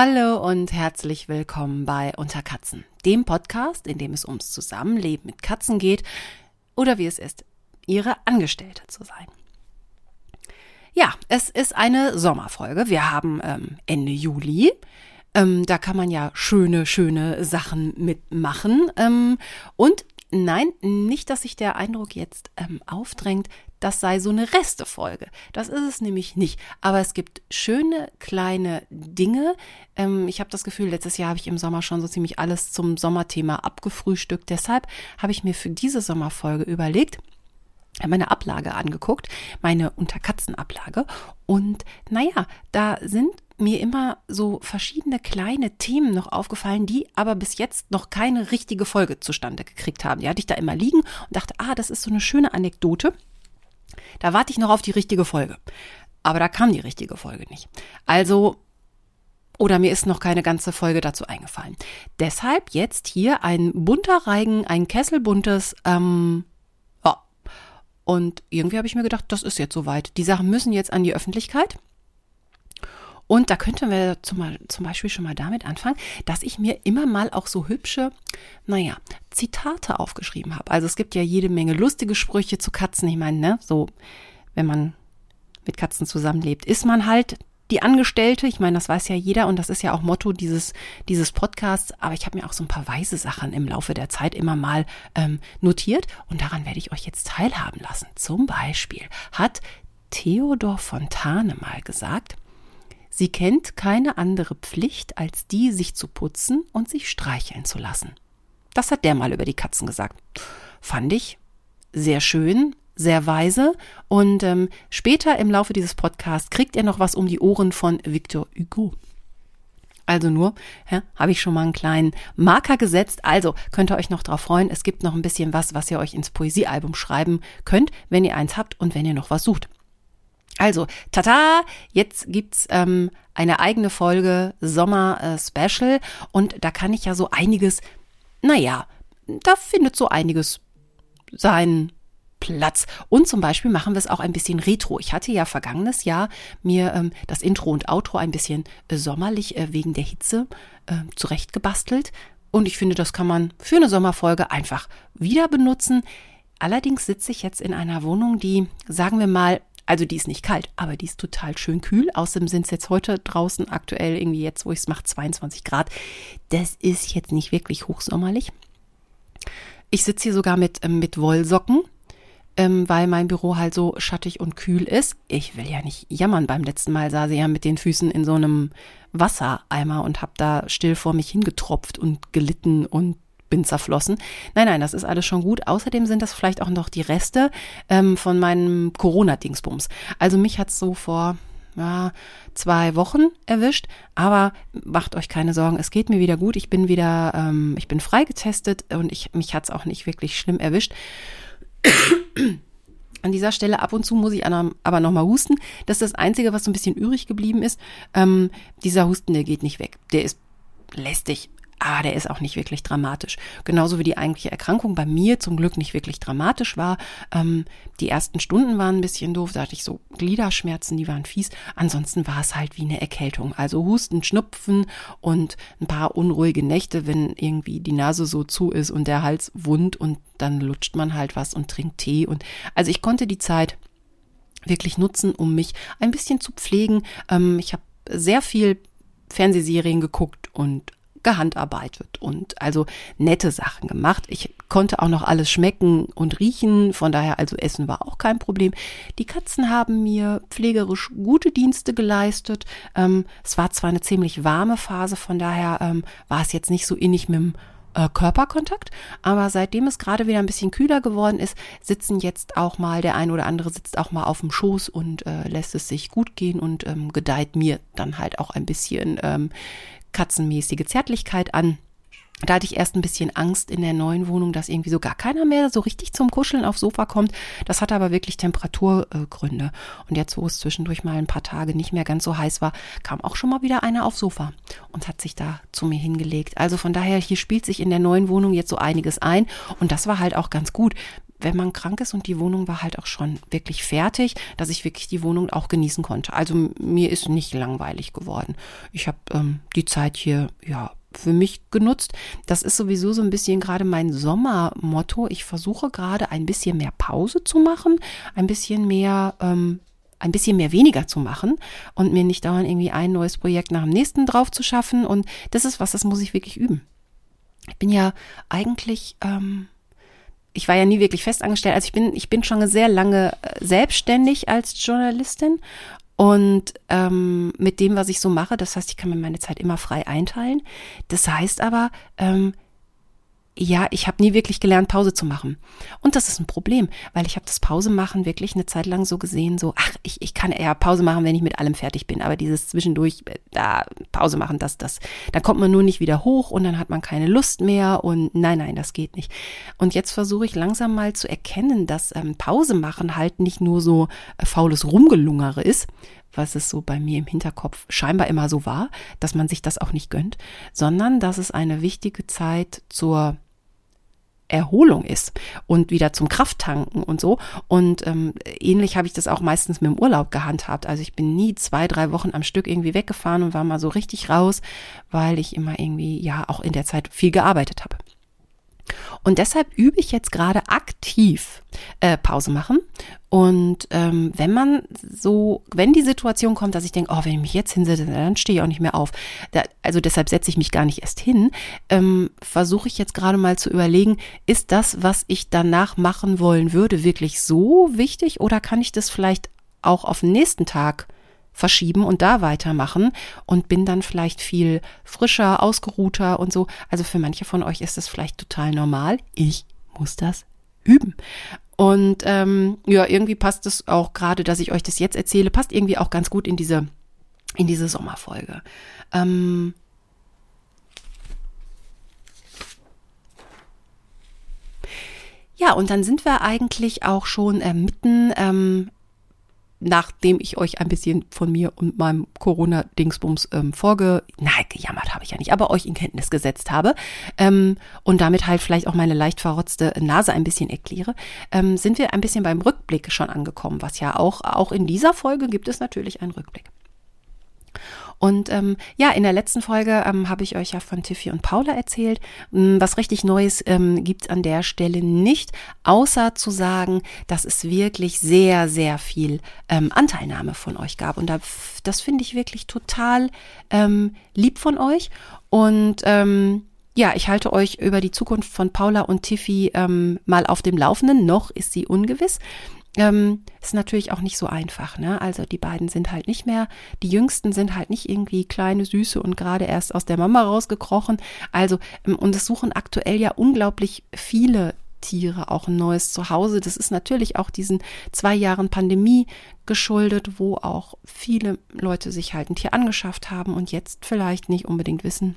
Hallo und herzlich willkommen bei Unter Katzen, dem Podcast, in dem es ums Zusammenleben mit Katzen geht oder wie es ist, ihre Angestellte zu sein. Ja, es ist eine Sommerfolge. Wir haben ähm, Ende Juli. Ähm, da kann man ja schöne, schöne Sachen mitmachen. Ähm, und nein, nicht, dass sich der Eindruck jetzt ähm, aufdrängt, das sei so eine Restefolge. Das ist es nämlich nicht. Aber es gibt schöne kleine Dinge. Ähm, ich habe das Gefühl, letztes Jahr habe ich im Sommer schon so ziemlich alles zum Sommerthema abgefrühstückt. Deshalb habe ich mir für diese Sommerfolge überlegt, meine Ablage angeguckt, meine Unterkatzenablage. Und naja, da sind mir immer so verschiedene kleine Themen noch aufgefallen, die aber bis jetzt noch keine richtige Folge zustande gekriegt haben. Die hatte ich da immer liegen und dachte, ah, das ist so eine schöne Anekdote. Da warte ich noch auf die richtige Folge. Aber da kam die richtige Folge nicht. Also, oder mir ist noch keine ganze Folge dazu eingefallen. Deshalb jetzt hier ein bunter Reigen, ein Kesselbuntes, ähm, ja. Und irgendwie habe ich mir gedacht, das ist jetzt soweit. Die Sachen müssen jetzt an die Öffentlichkeit. Und da könnten wir zum, zum, Beispiel schon mal damit anfangen, dass ich mir immer mal auch so hübsche, naja, Zitate aufgeschrieben habe. Also es gibt ja jede Menge lustige Sprüche zu Katzen. Ich meine, ne, so, wenn man mit Katzen zusammenlebt, ist man halt die Angestellte. Ich meine, das weiß ja jeder und das ist ja auch Motto dieses, dieses Podcasts. Aber ich habe mir auch so ein paar weise Sachen im Laufe der Zeit immer mal ähm, notiert und daran werde ich euch jetzt teilhaben lassen. Zum Beispiel hat Theodor Fontane mal gesagt, Sie kennt keine andere Pflicht, als die, sich zu putzen und sich streicheln zu lassen. Das hat der mal über die Katzen gesagt. Fand ich sehr schön, sehr weise. Und ähm, später im Laufe dieses Podcasts kriegt er noch was um die Ohren von Victor Hugo. Also nur, ja, habe ich schon mal einen kleinen Marker gesetzt. Also könnt ihr euch noch drauf freuen. Es gibt noch ein bisschen was, was ihr euch ins Poesiealbum schreiben könnt, wenn ihr eins habt und wenn ihr noch was sucht. Also, tata, jetzt gibt's ähm, eine eigene Folge Sommer äh, Special und da kann ich ja so einiges, naja, da findet so einiges seinen Platz. Und zum Beispiel machen wir es auch ein bisschen retro. Ich hatte ja vergangenes Jahr mir ähm, das Intro und Outro ein bisschen äh, sommerlich äh, wegen der Hitze äh, zurechtgebastelt. Und ich finde, das kann man für eine Sommerfolge einfach wieder benutzen. Allerdings sitze ich jetzt in einer Wohnung, die, sagen wir mal, also die ist nicht kalt, aber die ist total schön kühl. Außerdem sind es jetzt heute draußen aktuell irgendwie jetzt, wo ich es mache, 22 Grad. Das ist jetzt nicht wirklich hochsommerlich. Ich sitze hier sogar mit, ähm, mit Wollsocken, ähm, weil mein Büro halt so schattig und kühl ist. Ich will ja nicht jammern. Beim letzten Mal saß ich ja mit den Füßen in so einem Wassereimer und habe da still vor mich hingetropft und gelitten und bin zerflossen. Nein, nein, das ist alles schon gut. Außerdem sind das vielleicht auch noch die Reste ähm, von meinem Corona-Dingsbums. Also mich hat's so vor ja, zwei Wochen erwischt, aber macht euch keine Sorgen, es geht mir wieder gut. Ich bin wieder, ähm, ich bin freigetestet und ich, mich hat's auch nicht wirklich schlimm erwischt. An dieser Stelle ab und zu muss ich aber nochmal husten. Das ist das Einzige, was so ein bisschen übrig geblieben ist. Ähm, dieser Husten, der geht nicht weg. Der ist lästig aber der ist auch nicht wirklich dramatisch. Genauso wie die eigentliche Erkrankung bei mir zum Glück nicht wirklich dramatisch war. Ähm, die ersten Stunden waren ein bisschen doof, da hatte ich so Gliederschmerzen, die waren fies. Ansonsten war es halt wie eine Erkältung. Also Husten, Schnupfen und ein paar unruhige Nächte, wenn irgendwie die Nase so zu ist und der Hals wund und dann lutscht man halt was und trinkt Tee. Und also ich konnte die Zeit wirklich nutzen, um mich ein bisschen zu pflegen. Ähm, ich habe sehr viel Fernsehserien geguckt und gehandarbeitet und also nette Sachen gemacht. Ich konnte auch noch alles schmecken und riechen, von daher also Essen war auch kein Problem. Die Katzen haben mir pflegerisch gute Dienste geleistet. Ähm, es war zwar eine ziemlich warme Phase, von daher ähm, war es jetzt nicht so innig mit dem äh, Körperkontakt. Aber seitdem es gerade wieder ein bisschen kühler geworden ist, sitzen jetzt auch mal, der ein oder andere sitzt auch mal auf dem Schoß und äh, lässt es sich gut gehen und ähm, gedeiht mir dann halt auch ein bisschen ähm, katzenmäßige Zärtlichkeit an. Da hatte ich erst ein bisschen Angst in der neuen Wohnung, dass irgendwie so gar keiner mehr so richtig zum Kuscheln aufs Sofa kommt. Das hatte aber wirklich Temperaturgründe. Und jetzt, wo es zwischendurch mal ein paar Tage nicht mehr ganz so heiß war, kam auch schon mal wieder einer aufs Sofa und hat sich da zu mir hingelegt. Also von daher, hier spielt sich in der neuen Wohnung jetzt so einiges ein. Und das war halt auch ganz gut wenn man krank ist und die Wohnung war halt auch schon wirklich fertig, dass ich wirklich die Wohnung auch genießen konnte. Also mir ist nicht langweilig geworden. Ich habe ähm, die Zeit hier ja für mich genutzt. Das ist sowieso so ein bisschen gerade mein Sommermotto. Ich versuche gerade ein bisschen mehr Pause zu machen, ein bisschen mehr ähm, ein bisschen mehr weniger zu machen und mir nicht dauernd irgendwie ein neues Projekt nach dem nächsten drauf zu schaffen. Und das ist was, das muss ich wirklich üben. Ich bin ja eigentlich, ähm, ich war ja nie wirklich festangestellt. Also ich bin, ich bin schon sehr lange äh, selbstständig als Journalistin und ähm, mit dem, was ich so mache, das heißt, ich kann mir meine Zeit immer frei einteilen. Das heißt aber, ähm, ja, ich habe nie wirklich gelernt, Pause zu machen. Und das ist ein Problem, weil ich habe das Pause machen wirklich eine Zeit lang so gesehen, so, ach, ich, ich kann eher Pause machen, wenn ich mit allem fertig bin. Aber dieses zwischendurch, äh, da Pause machen, das, das, dann kommt man nur nicht wieder hoch und dann hat man keine Lust mehr und nein, nein, das geht nicht. Und jetzt versuche ich langsam mal zu erkennen, dass ähm, Pause machen halt nicht nur so äh, faules Rumgelungere ist, was es so bei mir im Hinterkopf scheinbar immer so war, dass man sich das auch nicht gönnt, sondern dass es eine wichtige Zeit zur Erholung ist und wieder zum Krafttanken und so. Und ähm, ähnlich habe ich das auch meistens mit dem Urlaub gehandhabt. Also ich bin nie zwei, drei Wochen am Stück irgendwie weggefahren und war mal so richtig raus, weil ich immer irgendwie ja auch in der Zeit viel gearbeitet habe. Und deshalb übe ich jetzt gerade aktiv äh, Pause machen. Und ähm, wenn man so, wenn die Situation kommt, dass ich denke, oh, wenn ich mich jetzt hinsetze, dann stehe ich auch nicht mehr auf. Da, also deshalb setze ich mich gar nicht erst hin. Ähm, Versuche ich jetzt gerade mal zu überlegen, ist das, was ich danach machen wollen würde, wirklich so wichtig oder kann ich das vielleicht auch auf den nächsten Tag verschieben und da weitermachen und bin dann vielleicht viel frischer, ausgeruhter und so. Also für manche von euch ist das vielleicht total normal. Ich muss das üben. Und ähm, ja, irgendwie passt es auch gerade, dass ich euch das jetzt erzähle, passt irgendwie auch ganz gut in diese, in diese Sommerfolge. Ähm, ja, und dann sind wir eigentlich auch schon äh, mitten ähm, nachdem ich euch ein bisschen von mir und meinem Corona-Dingsbums ähm, vorge, nein, gejammert habe ich ja nicht, aber euch in Kenntnis gesetzt habe ähm, und damit halt vielleicht auch meine leicht verrotzte Nase ein bisschen erkläre, ähm, sind wir ein bisschen beim Rückblick schon angekommen, was ja auch, auch in dieser Folge gibt es natürlich einen Rückblick. Und ähm, ja, in der letzten Folge ähm, habe ich euch ja von Tiffy und Paula erzählt. Ähm, was richtig Neues ähm, gibt an der Stelle nicht, außer zu sagen, dass es wirklich sehr, sehr viel ähm, Anteilnahme von euch gab. Und da, das finde ich wirklich total ähm, lieb von euch. Und ähm, ja, ich halte euch über die Zukunft von Paula und Tiffy ähm, mal auf dem Laufenden. Noch ist sie ungewiss. Ähm, ist natürlich auch nicht so einfach, ne? Also die beiden sind halt nicht mehr, die Jüngsten sind halt nicht irgendwie kleine Süße und gerade erst aus der Mama rausgekrochen. Also, ähm, und es suchen aktuell ja unglaublich viele Tiere auch ein neues Zuhause. Das ist natürlich auch diesen zwei Jahren Pandemie geschuldet, wo auch viele Leute sich halt ein Tier angeschafft haben und jetzt vielleicht nicht unbedingt wissen,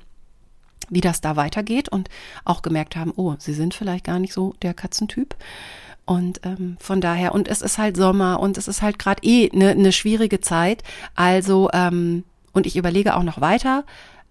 wie das da weitergeht und auch gemerkt haben, oh, sie sind vielleicht gar nicht so der Katzentyp. Und ähm, von daher, und es ist halt Sommer und es ist halt gerade eh eine ne schwierige Zeit. Also, ähm, und ich überlege auch noch weiter.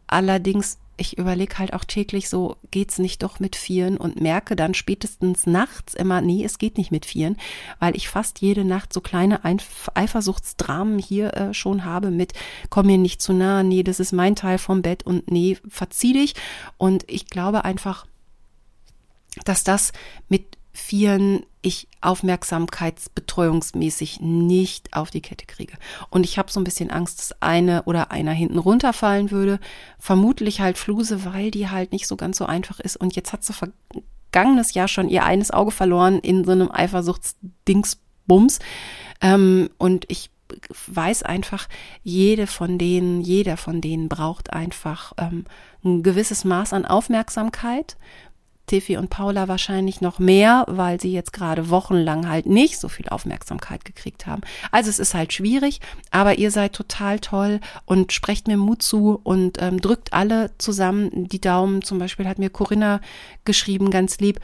Allerdings, ich überlege halt auch täglich so, geht's nicht doch mit Vieren und merke dann spätestens nachts immer, nee, es geht nicht mit Vieren, weil ich fast jede Nacht so kleine Einf Eifersuchtsdramen hier äh, schon habe mit, komm mir nicht zu nah, nee, das ist mein Teil vom Bett und nee, verzieh dich. Und ich glaube einfach, dass das mit Vieren ich aufmerksamkeitsbetreuungsmäßig nicht auf die Kette kriege. Und ich habe so ein bisschen Angst, dass eine oder einer hinten runterfallen würde. Vermutlich halt Fluse, weil die halt nicht so ganz so einfach ist. Und jetzt hat sie vergangenes Jahr schon ihr eines Auge verloren in so einem Eifersuchtsdingsbums. Ähm, und ich weiß einfach, jede von denen, jeder von denen braucht einfach ähm, ein gewisses Maß an Aufmerksamkeit Tiffy und Paula wahrscheinlich noch mehr, weil sie jetzt gerade wochenlang halt nicht so viel Aufmerksamkeit gekriegt haben. Also es ist halt schwierig, aber ihr seid total toll und sprecht mir Mut zu und ähm, drückt alle zusammen die Daumen. Zum Beispiel hat mir Corinna geschrieben, ganz lieb,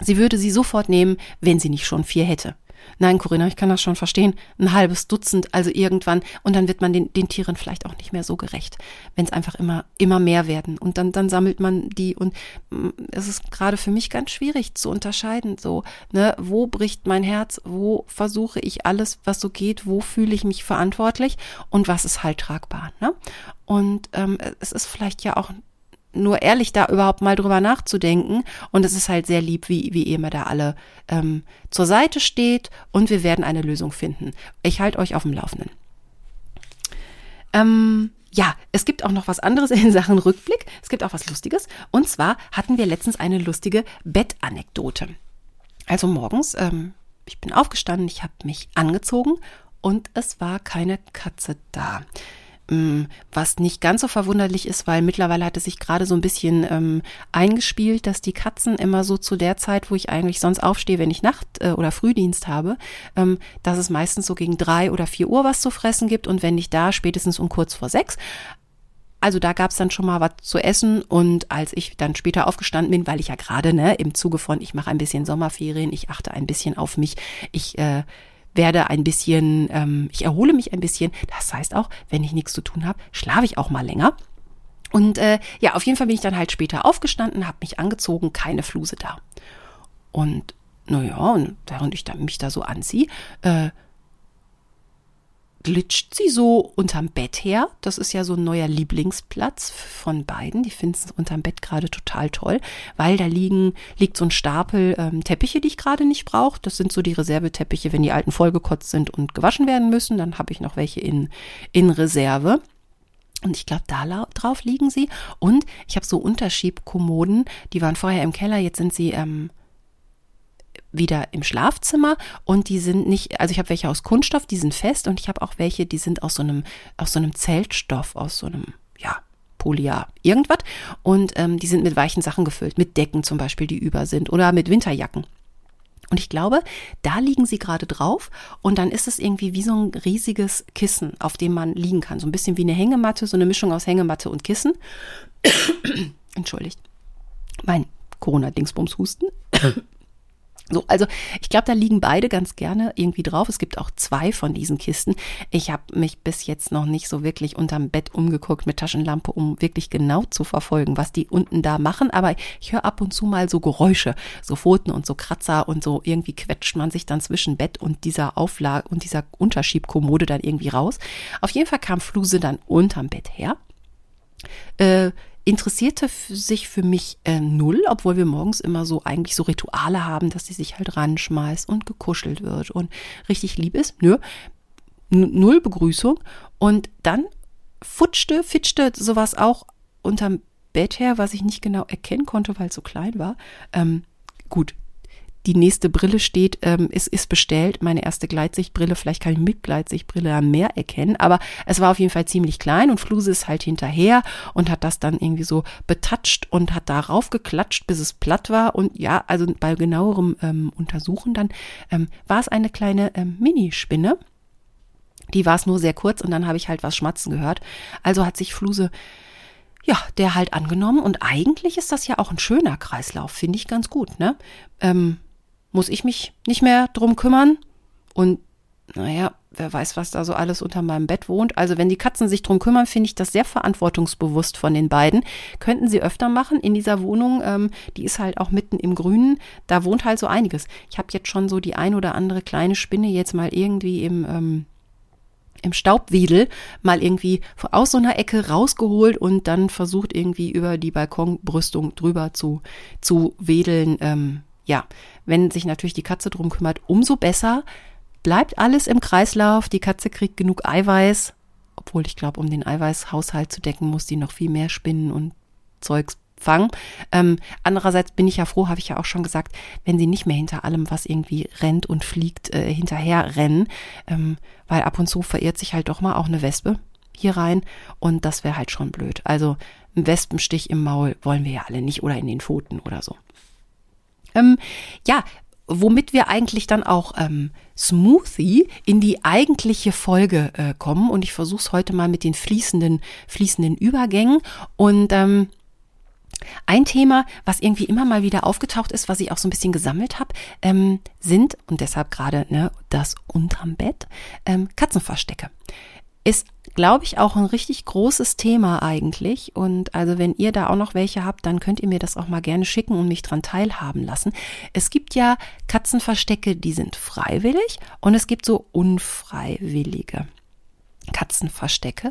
sie würde sie sofort nehmen, wenn sie nicht schon vier hätte. Nein, Corinna, ich kann das schon verstehen. Ein halbes Dutzend, also irgendwann. Und dann wird man den, den Tieren vielleicht auch nicht mehr so gerecht, wenn es einfach immer, immer mehr werden. Und dann, dann sammelt man die. Und mm, es ist gerade für mich ganz schwierig zu unterscheiden. So, ne, wo bricht mein Herz? Wo versuche ich alles, was so geht? Wo fühle ich mich verantwortlich? Und was ist halt tragbar? Ne? Und ähm, es ist vielleicht ja auch nur ehrlich da überhaupt mal drüber nachzudenken. Und es ist halt sehr lieb, wie, wie ihr mir da alle ähm, zur Seite steht und wir werden eine Lösung finden. Ich halte euch auf dem Laufenden. Ähm, ja, es gibt auch noch was anderes in Sachen Rückblick. Es gibt auch was Lustiges. Und zwar hatten wir letztens eine lustige Bettanekdote. Also morgens, ähm, ich bin aufgestanden, ich habe mich angezogen und es war keine Katze da. Mm, was nicht ganz so verwunderlich ist, weil mittlerweile hat es sich gerade so ein bisschen ähm, eingespielt, dass die Katzen immer so zu der Zeit, wo ich eigentlich sonst aufstehe, wenn ich Nacht- äh, oder Frühdienst habe, ähm, dass es meistens so gegen drei oder vier Uhr was zu fressen gibt und wenn nicht da, spätestens um kurz vor sechs. Also da gab es dann schon mal was zu essen und als ich dann später aufgestanden bin, weil ich ja gerade ne, im Zuge von, ich mache ein bisschen Sommerferien, ich achte ein bisschen auf mich, ich äh, werde ein bisschen, ähm, ich erhole mich ein bisschen. Das heißt auch, wenn ich nichts zu tun habe, schlafe ich auch mal länger. Und äh, ja, auf jeden Fall bin ich dann halt später aufgestanden, habe mich angezogen, keine Fluse da. Und naja, und während ich mich da so anziehe, äh, glitscht sie so unterm Bett her. Das ist ja so ein neuer Lieblingsplatz von beiden. Die finden es unterm Bett gerade total toll, weil da liegen, liegt so ein Stapel ähm, Teppiche, die ich gerade nicht brauche. Das sind so die Reserveteppiche, wenn die alten vollgekotzt sind und gewaschen werden müssen. Dann habe ich noch welche in, in Reserve. Und ich glaube, da drauf liegen sie. Und ich habe so Unterschiebkommoden, die waren vorher im Keller, jetzt sind sie ähm, wieder im Schlafzimmer und die sind nicht, also ich habe welche aus Kunststoff, die sind fest und ich habe auch welche, die sind aus so einem, aus so einem Zeltstoff, aus so einem, ja, Polyar, irgendwas. Und ähm, die sind mit weichen Sachen gefüllt, mit Decken zum Beispiel, die über sind oder mit Winterjacken. Und ich glaube, da liegen sie gerade drauf und dann ist es irgendwie wie so ein riesiges Kissen, auf dem man liegen kann. So ein bisschen wie eine Hängematte, so eine Mischung aus Hängematte und Kissen. Entschuldigt. Mein Corona-Dingsbums-Husten. So, also ich glaube, da liegen beide ganz gerne irgendwie drauf. Es gibt auch zwei von diesen Kisten. Ich habe mich bis jetzt noch nicht so wirklich unterm Bett umgeguckt mit Taschenlampe, um wirklich genau zu verfolgen, was die unten da machen. Aber ich höre ab und zu mal so Geräusche, so Pfoten und so Kratzer und so irgendwie quetscht man sich dann zwischen Bett und dieser Auflage und dieser Unterschiebkommode dann irgendwie raus. Auf jeden Fall kam Fluse dann unterm Bett her. Äh, interessierte sich für mich äh, null, obwohl wir morgens immer so eigentlich so Rituale haben, dass sie sich halt ranschmeißt und gekuschelt wird und richtig lieb ist. Nö, null Begrüßung. Und dann futschte, fitschte sowas auch unterm Bett her, was ich nicht genau erkennen konnte, weil es so klein war. Ähm, gut, die nächste Brille steht, ähm, ist, ist bestellt. Meine erste Gleitsichtbrille, vielleicht kann ich mit Gleitsichtbrille mehr erkennen, aber es war auf jeden Fall ziemlich klein und Fluse ist halt hinterher und hat das dann irgendwie so betatscht und hat darauf geklatscht, bis es platt war. Und ja, also bei genauerem ähm, Untersuchen dann ähm, war es eine kleine ähm, Minispinne. Die war es nur sehr kurz und dann habe ich halt was schmatzen gehört. Also hat sich Fluse ja, der halt angenommen. Und eigentlich ist das ja auch ein schöner Kreislauf, finde ich ganz gut, ne? Ähm, muss ich mich nicht mehr drum kümmern. Und naja, wer weiß, was da so alles unter meinem Bett wohnt. Also wenn die Katzen sich drum kümmern, finde ich das sehr verantwortungsbewusst von den beiden. Könnten sie öfter machen in dieser Wohnung. Ähm, die ist halt auch mitten im Grünen. Da wohnt halt so einiges. Ich habe jetzt schon so die ein oder andere kleine Spinne jetzt mal irgendwie im ähm, im Staubwedel mal irgendwie aus so einer Ecke rausgeholt und dann versucht irgendwie über die Balkonbrüstung drüber zu, zu wedeln. Ähm, ja, wenn sich natürlich die Katze drum kümmert, umso besser. Bleibt alles im Kreislauf. Die Katze kriegt genug Eiweiß. Obwohl ich glaube, um den Eiweißhaushalt zu decken, muss die noch viel mehr Spinnen und Zeugs fangen. Ähm, andererseits bin ich ja froh, habe ich ja auch schon gesagt, wenn sie nicht mehr hinter allem, was irgendwie rennt und fliegt, äh, hinterher rennen, ähm, weil ab und zu verirrt sich halt doch mal auch eine Wespe hier rein und das wäre halt schon blöd. Also ein Wespenstich im Maul wollen wir ja alle nicht oder in den Pfoten oder so. Ähm, ja, womit wir eigentlich dann auch ähm, Smoothie in die eigentliche Folge äh, kommen. Und ich versuche es heute mal mit den fließenden, fließenden Übergängen. Und ähm, Ein Thema, was irgendwie immer mal wieder aufgetaucht ist, was ich auch so ein bisschen gesammelt habe, ähm, sind, und deshalb gerade ne, das unterm Bett, ähm, Katzenverstecke. Ist, glaube ich, auch ein richtig großes Thema eigentlich. Und also wenn ihr da auch noch welche habt, dann könnt ihr mir das auch mal gerne schicken und mich dran teilhaben lassen. Es gibt ja Katzenverstecke, die sind freiwillig und es gibt so unfreiwillige. Katzenverstecke.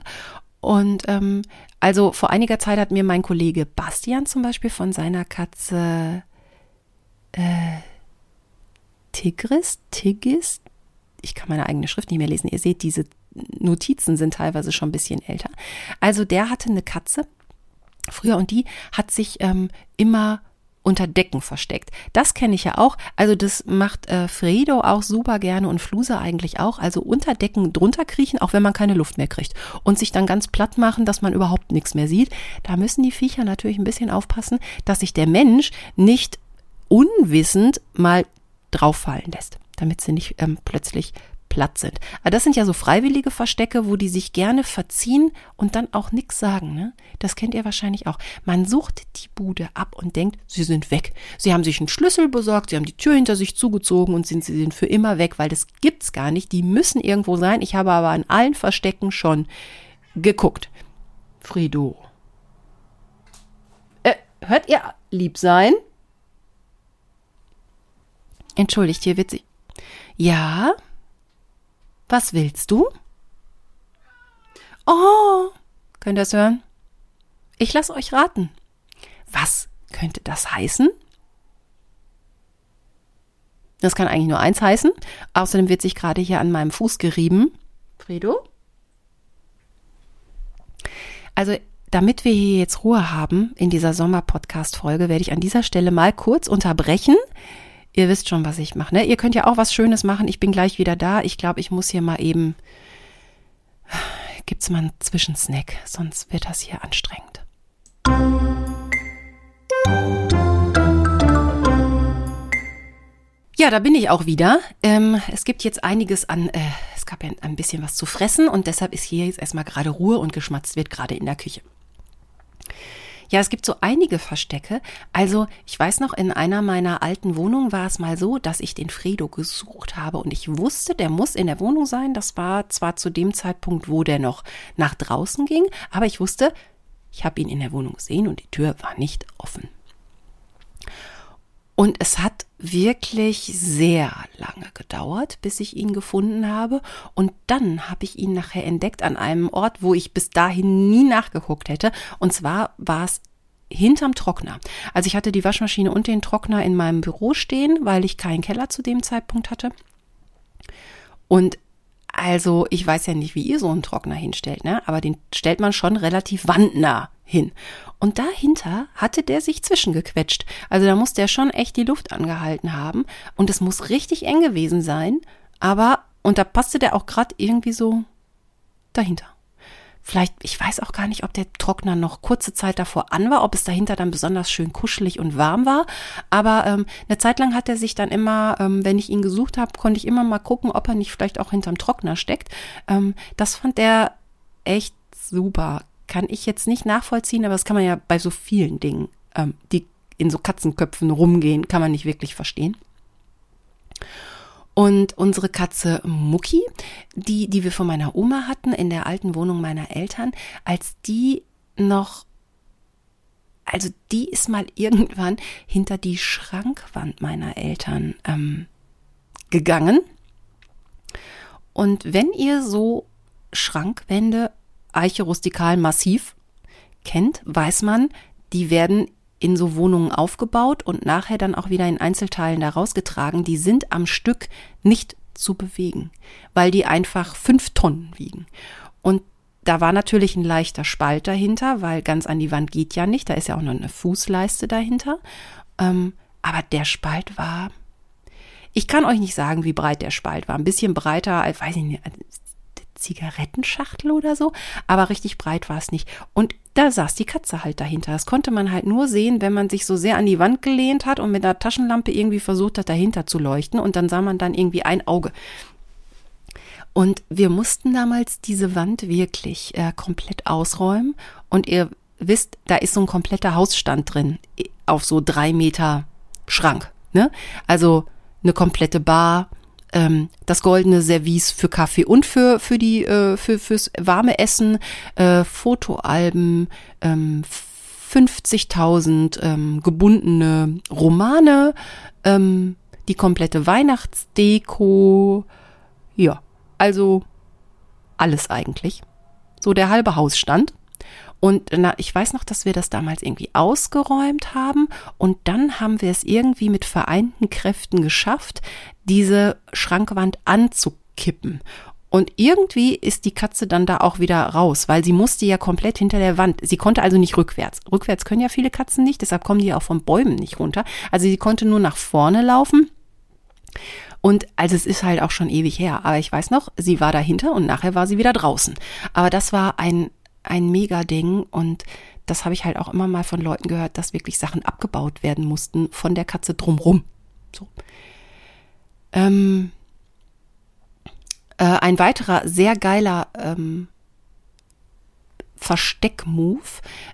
Und ähm, also vor einiger Zeit hat mir mein Kollege Bastian zum Beispiel von seiner Katze äh, Tigris, Tigis, ich kann meine eigene Schrift nicht mehr lesen. Ihr seht, diese Notizen sind teilweise schon ein bisschen älter. Also der hatte eine Katze früher und die hat sich ähm, immer unter Decken versteckt. Das kenne ich ja auch. Also das macht äh, Fredo auch super gerne und Fluse eigentlich auch. Also unter Decken drunter kriechen, auch wenn man keine Luft mehr kriegt. Und sich dann ganz platt machen, dass man überhaupt nichts mehr sieht. Da müssen die Viecher natürlich ein bisschen aufpassen, dass sich der Mensch nicht unwissend mal drauffallen lässt, damit sie nicht ähm, plötzlich platt sind. Aber das sind ja so freiwillige Verstecke, wo die sich gerne verziehen und dann auch nichts sagen. Ne? Das kennt ihr wahrscheinlich auch. Man sucht die Bude ab und denkt, sie sind weg. Sie haben sich einen Schlüssel besorgt, sie haben die Tür hinter sich zugezogen und sind, sie sind für immer weg, weil das gibt's gar nicht. Die müssen irgendwo sein. Ich habe aber an allen Verstecken schon geguckt. Frido. Äh, hört ihr lieb sein? Entschuldigt, hier witzig. Ja, was willst du? Oh, könnt ihr das hören? Ich lasse euch raten. Was könnte das heißen? Das kann eigentlich nur eins heißen. Außerdem wird sich gerade hier an meinem Fuß gerieben. Fredo? Also, damit wir hier jetzt Ruhe haben in dieser Sommer-Podcast-Folge, werde ich an dieser Stelle mal kurz unterbrechen, Ihr wisst schon, was ich mache. Ne? Ihr könnt ja auch was Schönes machen. Ich bin gleich wieder da. Ich glaube, ich muss hier mal eben. Gibt's mal einen Zwischensnack, sonst wird das hier anstrengend. Ja, da bin ich auch wieder. Ähm, es gibt jetzt einiges an, äh, es gab ja ein bisschen was zu fressen und deshalb ist hier jetzt erstmal gerade Ruhe und geschmatzt wird gerade in der Küche. Ja, es gibt so einige Verstecke. Also ich weiß noch, in einer meiner alten Wohnungen war es mal so, dass ich den Fredo gesucht habe und ich wusste, der muss in der Wohnung sein. Das war zwar zu dem Zeitpunkt, wo der noch nach draußen ging, aber ich wusste, ich habe ihn in der Wohnung gesehen und die Tür war nicht offen. Und es hat wirklich sehr lange gedauert, bis ich ihn gefunden habe. Und dann habe ich ihn nachher entdeckt an einem Ort, wo ich bis dahin nie nachgeguckt hätte. Und zwar war es hinterm Trockner. Also ich hatte die Waschmaschine und den Trockner in meinem Büro stehen, weil ich keinen Keller zu dem Zeitpunkt hatte. Und also, ich weiß ja nicht, wie ihr so einen Trockner hinstellt, ne? Aber den stellt man schon relativ wandnah hin. Und dahinter hatte der sich zwischengequetscht. Also da muss der schon echt die Luft angehalten haben. Und es muss richtig eng gewesen sein. Aber, und da passte der auch gerade irgendwie so dahinter. Vielleicht, ich weiß auch gar nicht, ob der Trockner noch kurze Zeit davor an war, ob es dahinter dann besonders schön kuschelig und warm war. Aber ähm, eine Zeit lang hat er sich dann immer, ähm, wenn ich ihn gesucht habe, konnte ich immer mal gucken, ob er nicht vielleicht auch hinterm Trockner steckt. Ähm, das fand er echt super kann ich jetzt nicht nachvollziehen, aber das kann man ja bei so vielen Dingen, ähm, die in so Katzenköpfen rumgehen, kann man nicht wirklich verstehen. Und unsere Katze Mucki, die, die wir von meiner Oma hatten in der alten Wohnung meiner Eltern, als die noch, also die ist mal irgendwann hinter die Schrankwand meiner Eltern ähm, gegangen. Und wenn ihr so Schrankwände Eiche rustikal massiv kennt, weiß man, die werden in so Wohnungen aufgebaut und nachher dann auch wieder in Einzelteilen da rausgetragen. Die sind am Stück nicht zu bewegen, weil die einfach fünf Tonnen wiegen. Und da war natürlich ein leichter Spalt dahinter, weil ganz an die Wand geht ja nicht. Da ist ja auch noch eine Fußleiste dahinter. Ähm, aber der Spalt war. Ich kann euch nicht sagen, wie breit der Spalt war. Ein bisschen breiter, als weiß ich nicht, Zigarettenschachtel oder so, aber richtig breit war es nicht. Und da saß die Katze halt dahinter. Das konnte man halt nur sehen, wenn man sich so sehr an die Wand gelehnt hat und mit einer Taschenlampe irgendwie versucht hat, dahinter zu leuchten. Und dann sah man dann irgendwie ein Auge. Und wir mussten damals diese Wand wirklich äh, komplett ausräumen. Und ihr wisst, da ist so ein kompletter Hausstand drin auf so drei Meter Schrank. Ne? Also eine komplette Bar, ähm, das goldene Service für Kaffee und für für die äh, für fürs warme Essen, äh, Fotoalben, ähm, 50.000 ähm, gebundene Romane, ähm, die komplette Weihnachtsdeko, ja, also alles eigentlich. So der halbe Hausstand. Und na, ich weiß noch, dass wir das damals irgendwie ausgeräumt haben und dann haben wir es irgendwie mit vereinten Kräften geschafft, diese Schrankwand anzukippen. Und irgendwie ist die Katze dann da auch wieder raus, weil sie musste ja komplett hinter der Wand. Sie konnte also nicht rückwärts. Rückwärts können ja viele Katzen nicht, deshalb kommen die ja auch von Bäumen nicht runter. Also sie konnte nur nach vorne laufen. Und also es ist halt auch schon ewig her. Aber ich weiß noch, sie war dahinter und nachher war sie wieder draußen. Aber das war ein ein Mega-Ding und das habe ich halt auch immer mal von Leuten gehört, dass wirklich Sachen abgebaut werden mussten von der Katze drumrum. So. Ähm, äh, ein weiterer sehr geiler ähm, Versteck-Move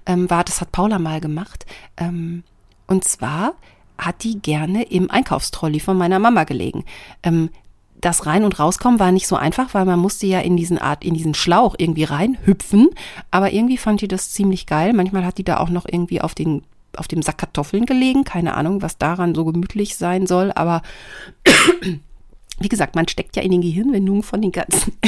ähm, war, das hat Paula mal gemacht. Ähm, und zwar hat die gerne im Einkaufstrolley von meiner Mama gelegen. Ähm, das rein und rauskommen war nicht so einfach, weil man musste ja in diesen Art, in diesen Schlauch irgendwie reinhüpfen. Aber irgendwie fand die das ziemlich geil. Manchmal hat die da auch noch irgendwie auf den, auf dem Sack Kartoffeln gelegen. Keine Ahnung, was daran so gemütlich sein soll. Aber wie gesagt, man steckt ja in den Gehirnwindungen von den ganzen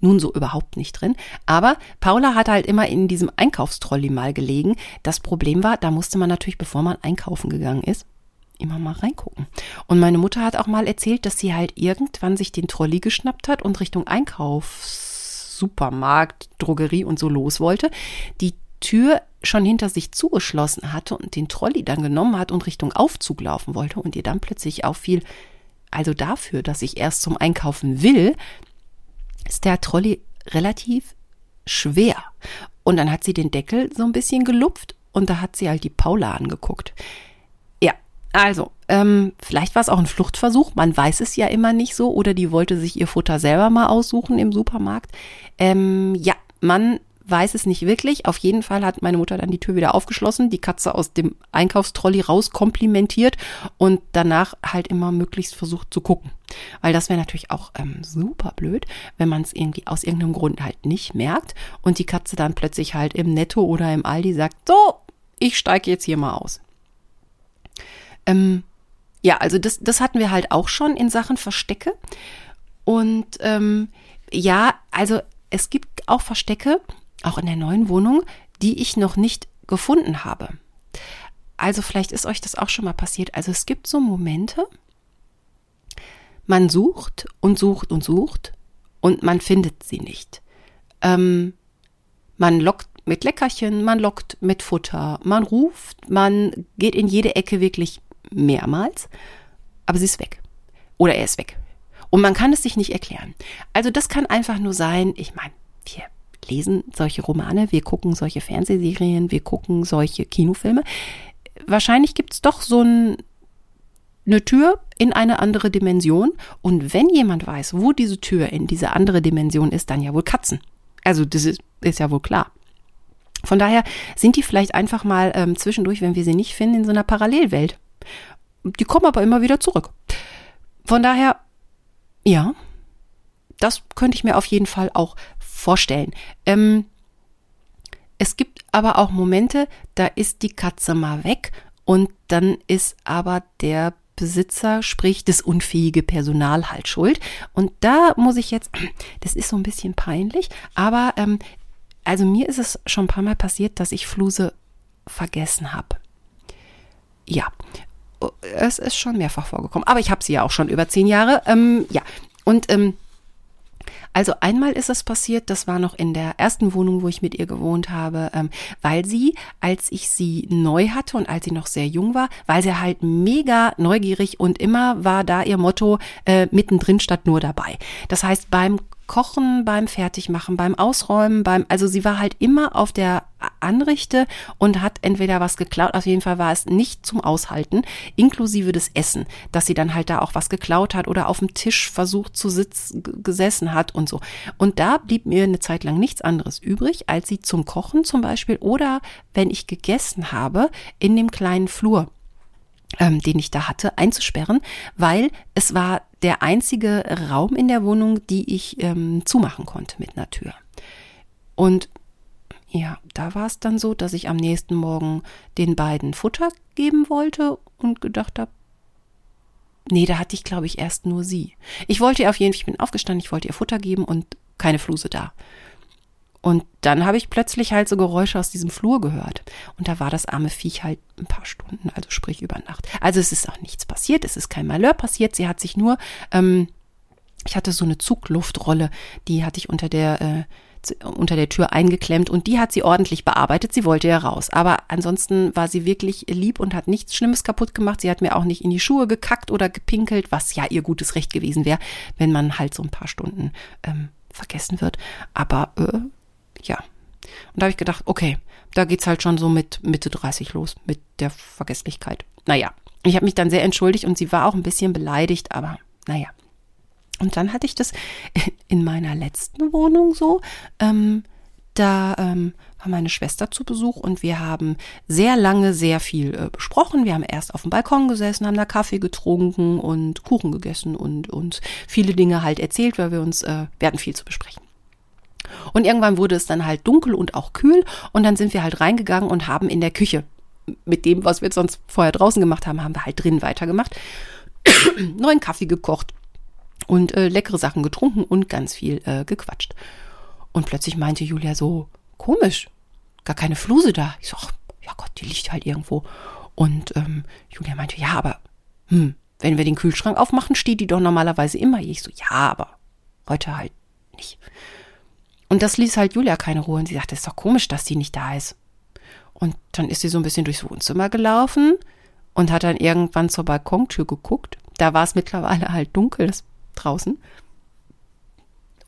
nun so überhaupt nicht drin. Aber Paula hat halt immer in diesem Einkaufstrolley mal gelegen. Das Problem war, da musste man natürlich, bevor man einkaufen gegangen ist, immer mal reingucken. Und meine Mutter hat auch mal erzählt, dass sie halt irgendwann sich den Trolley geschnappt hat und Richtung Einkaufssupermarkt, Drogerie und so los wollte, die Tür schon hinter sich zugeschlossen hatte und den Trolley dann genommen hat und Richtung Aufzug laufen wollte und ihr dann plötzlich auffiel, also dafür, dass ich erst zum Einkaufen will, ist der Trolley relativ schwer. Und dann hat sie den Deckel so ein bisschen gelupft und da hat sie halt die Paula angeguckt. Also, ähm, vielleicht war es auch ein Fluchtversuch, man weiß es ja immer nicht so, oder die wollte sich ihr Futter selber mal aussuchen im Supermarkt. Ähm, ja, man weiß es nicht wirklich. Auf jeden Fall hat meine Mutter dann die Tür wieder aufgeschlossen, die Katze aus dem Einkaufstrolley rauskomplimentiert und danach halt immer möglichst versucht zu gucken. Weil das wäre natürlich auch ähm, super blöd, wenn man es irgendwie aus irgendeinem Grund halt nicht merkt und die Katze dann plötzlich halt im Netto oder im Aldi sagt, so, ich steige jetzt hier mal aus. Ähm, ja, also das, das hatten wir halt auch schon in Sachen Verstecke. Und ähm, ja, also es gibt auch Verstecke, auch in der neuen Wohnung, die ich noch nicht gefunden habe. Also vielleicht ist euch das auch schon mal passiert. Also es gibt so Momente, man sucht und sucht und sucht und man findet sie nicht. Ähm, man lockt mit Leckerchen, man lockt mit Futter, man ruft, man geht in jede Ecke wirklich mehrmals, aber sie ist weg. Oder er ist weg. Und man kann es sich nicht erklären. Also das kann einfach nur sein, ich meine, wir lesen solche Romane, wir gucken solche Fernsehserien, wir gucken solche Kinofilme. Wahrscheinlich gibt es doch so ein, eine Tür in eine andere Dimension. Und wenn jemand weiß, wo diese Tür in diese andere Dimension ist, dann ja wohl Katzen. Also das ist, ist ja wohl klar. Von daher sind die vielleicht einfach mal ähm, zwischendurch, wenn wir sie nicht finden, in so einer Parallelwelt. Die kommen aber immer wieder zurück. Von daher, ja, das könnte ich mir auf jeden Fall auch vorstellen. Ähm, es gibt aber auch Momente, da ist die Katze mal weg und dann ist aber der Besitzer, sprich das unfähige Personal halt schuld. Und da muss ich jetzt, das ist so ein bisschen peinlich, aber ähm, also mir ist es schon ein paar Mal passiert, dass ich Fluse vergessen habe. Ja, es ist schon mehrfach vorgekommen. Aber ich habe sie ja auch schon über zehn Jahre. Ähm, ja, und ähm, also einmal ist es passiert, das war noch in der ersten Wohnung, wo ich mit ihr gewohnt habe, ähm, weil sie, als ich sie neu hatte und als sie noch sehr jung war, weil sie halt mega neugierig und immer war da ihr Motto äh, mittendrin statt nur dabei. Das heißt, beim Kochen, beim Fertigmachen, beim Ausräumen, beim, also sie war halt immer auf der anrichte und hat entweder was geklaut, auf jeden Fall war es nicht zum Aushalten, inklusive des Essen, dass sie dann halt da auch was geklaut hat oder auf dem Tisch versucht zu sitzen, gesessen hat und so. Und da blieb mir eine Zeit lang nichts anderes übrig, als sie zum Kochen zum Beispiel oder wenn ich gegessen habe, in dem kleinen Flur ähm, den ich da hatte, einzusperren, weil es war der einzige Raum in der Wohnung, die ich ähm, zumachen konnte mit einer Tür. Und ja, da war es dann so, dass ich am nächsten Morgen den beiden Futter geben wollte und gedacht habe, nee, da hatte ich, glaube ich, erst nur sie. Ich wollte ihr auf jeden Fall, ich bin aufgestanden, ich wollte ihr Futter geben und keine Fluse da. Und dann habe ich plötzlich halt so Geräusche aus diesem Flur gehört. Und da war das arme Viech halt ein paar Stunden, also sprich über Nacht. Also es ist auch nichts passiert, es ist kein Malheur passiert. Sie hat sich nur, ähm, ich hatte so eine Zugluftrolle, die hatte ich unter der äh, unter der Tür eingeklemmt und die hat sie ordentlich bearbeitet. Sie wollte ja raus. Aber ansonsten war sie wirklich lieb und hat nichts Schlimmes kaputt gemacht. Sie hat mir auch nicht in die Schuhe gekackt oder gepinkelt, was ja ihr gutes Recht gewesen wäre, wenn man halt so ein paar Stunden ähm, vergessen wird. Aber äh, ja. Und da habe ich gedacht, okay, da geht's halt schon so mit Mitte 30 los, mit der Vergesslichkeit. Naja, ich habe mich dann sehr entschuldigt und sie war auch ein bisschen beleidigt, aber naja. Und dann hatte ich das in meiner letzten Wohnung so. Ähm, da ähm, war meine Schwester zu Besuch und wir haben sehr lange sehr viel äh, besprochen. Wir haben erst auf dem Balkon gesessen, haben da Kaffee getrunken und Kuchen gegessen und uns viele Dinge halt erzählt, weil wir uns, äh, wir hatten viel zu besprechen. Und irgendwann wurde es dann halt dunkel und auch kühl und dann sind wir halt reingegangen und haben in der Küche mit dem, was wir sonst vorher draußen gemacht haben, haben wir halt drin weitergemacht. Neuen Kaffee gekocht und äh, leckere Sachen getrunken und ganz viel äh, gequatscht. Und plötzlich meinte Julia so, komisch, gar keine Fluse da. Ich so, ach, ja Gott, die liegt halt irgendwo. Und ähm, Julia meinte, ja, aber hm, wenn wir den Kühlschrank aufmachen, steht die doch normalerweise immer. Ich so, ja, aber heute halt nicht. Und das ließ halt Julia keine Ruhe. Und sie sagte, es ist doch komisch, dass die nicht da ist. Und dann ist sie so ein bisschen durchs Wohnzimmer gelaufen und hat dann irgendwann zur Balkontür geguckt. Da war es mittlerweile halt dunkel draußen.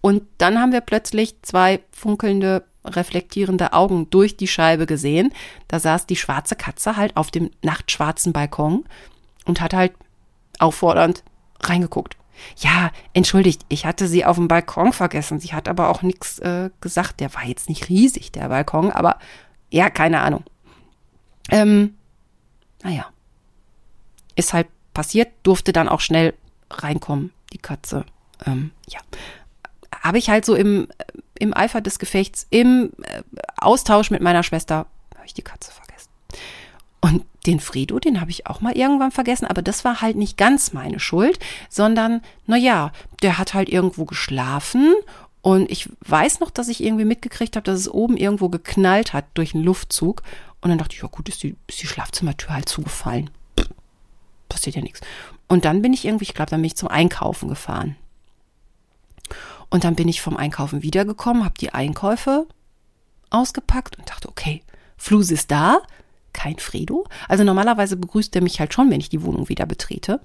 Und dann haben wir plötzlich zwei funkelnde, reflektierende Augen durch die Scheibe gesehen. Da saß die schwarze Katze halt auf dem nachtschwarzen Balkon und hat halt auffordernd reingeguckt. Ja, entschuldigt, ich hatte sie auf dem Balkon vergessen. Sie hat aber auch nichts äh, gesagt. Der war jetzt nicht riesig, der Balkon, aber ja, keine Ahnung. Ähm, naja. Ist halt passiert, durfte dann auch schnell reinkommen, die Katze. Ähm, ja. Habe ich halt so im, im Eifer des Gefechts, im äh, Austausch mit meiner Schwester, habe ich die Katze vergessen. Und den Fredo, den habe ich auch mal irgendwann vergessen, aber das war halt nicht ganz meine Schuld, sondern, naja, der hat halt irgendwo geschlafen und ich weiß noch, dass ich irgendwie mitgekriegt habe, dass es oben irgendwo geknallt hat durch einen Luftzug. Und dann dachte ich, ja gut, ist die, ist die Schlafzimmertür halt zugefallen. Passiert ja nichts. Und dann bin ich irgendwie, ich glaube, dann bin ich zum Einkaufen gefahren. Und dann bin ich vom Einkaufen wiedergekommen, habe die Einkäufe ausgepackt und dachte, okay, Flus ist da, kein Fredo. Also normalerweise begrüßt er mich halt schon, wenn ich die Wohnung wieder betrete.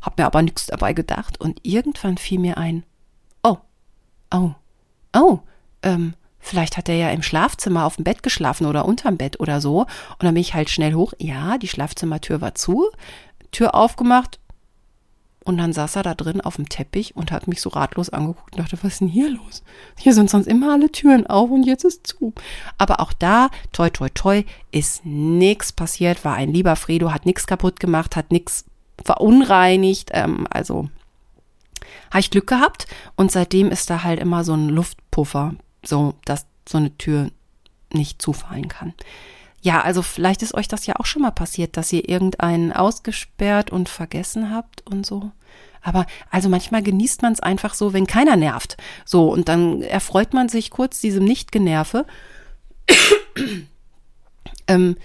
Hab mir aber nichts dabei gedacht und irgendwann fiel mir ein, oh, oh, oh, ähm, vielleicht hat er ja im Schlafzimmer auf dem Bett geschlafen oder unterm Bett oder so. Und dann bin ich halt schnell hoch. Ja, die Schlafzimmertür war zu, Tür aufgemacht, und dann saß er da drin auf dem Teppich und hat mich so ratlos angeguckt und dachte, was ist denn hier los? Hier sind sonst immer alle Türen auf und jetzt ist zu. Aber auch da, toi, toi, toi, ist nichts passiert, war ein lieber Fredo, hat nichts kaputt gemacht, hat nichts verunreinigt. Ähm, also habe ich Glück gehabt und seitdem ist da halt immer so ein Luftpuffer, so dass so eine Tür nicht zufallen kann. Ja, also vielleicht ist euch das ja auch schon mal passiert, dass ihr irgendeinen ausgesperrt und vergessen habt und so. Aber also manchmal genießt man es einfach so, wenn keiner nervt. So, und dann erfreut man sich kurz diesem Nicht-Generve. ähm,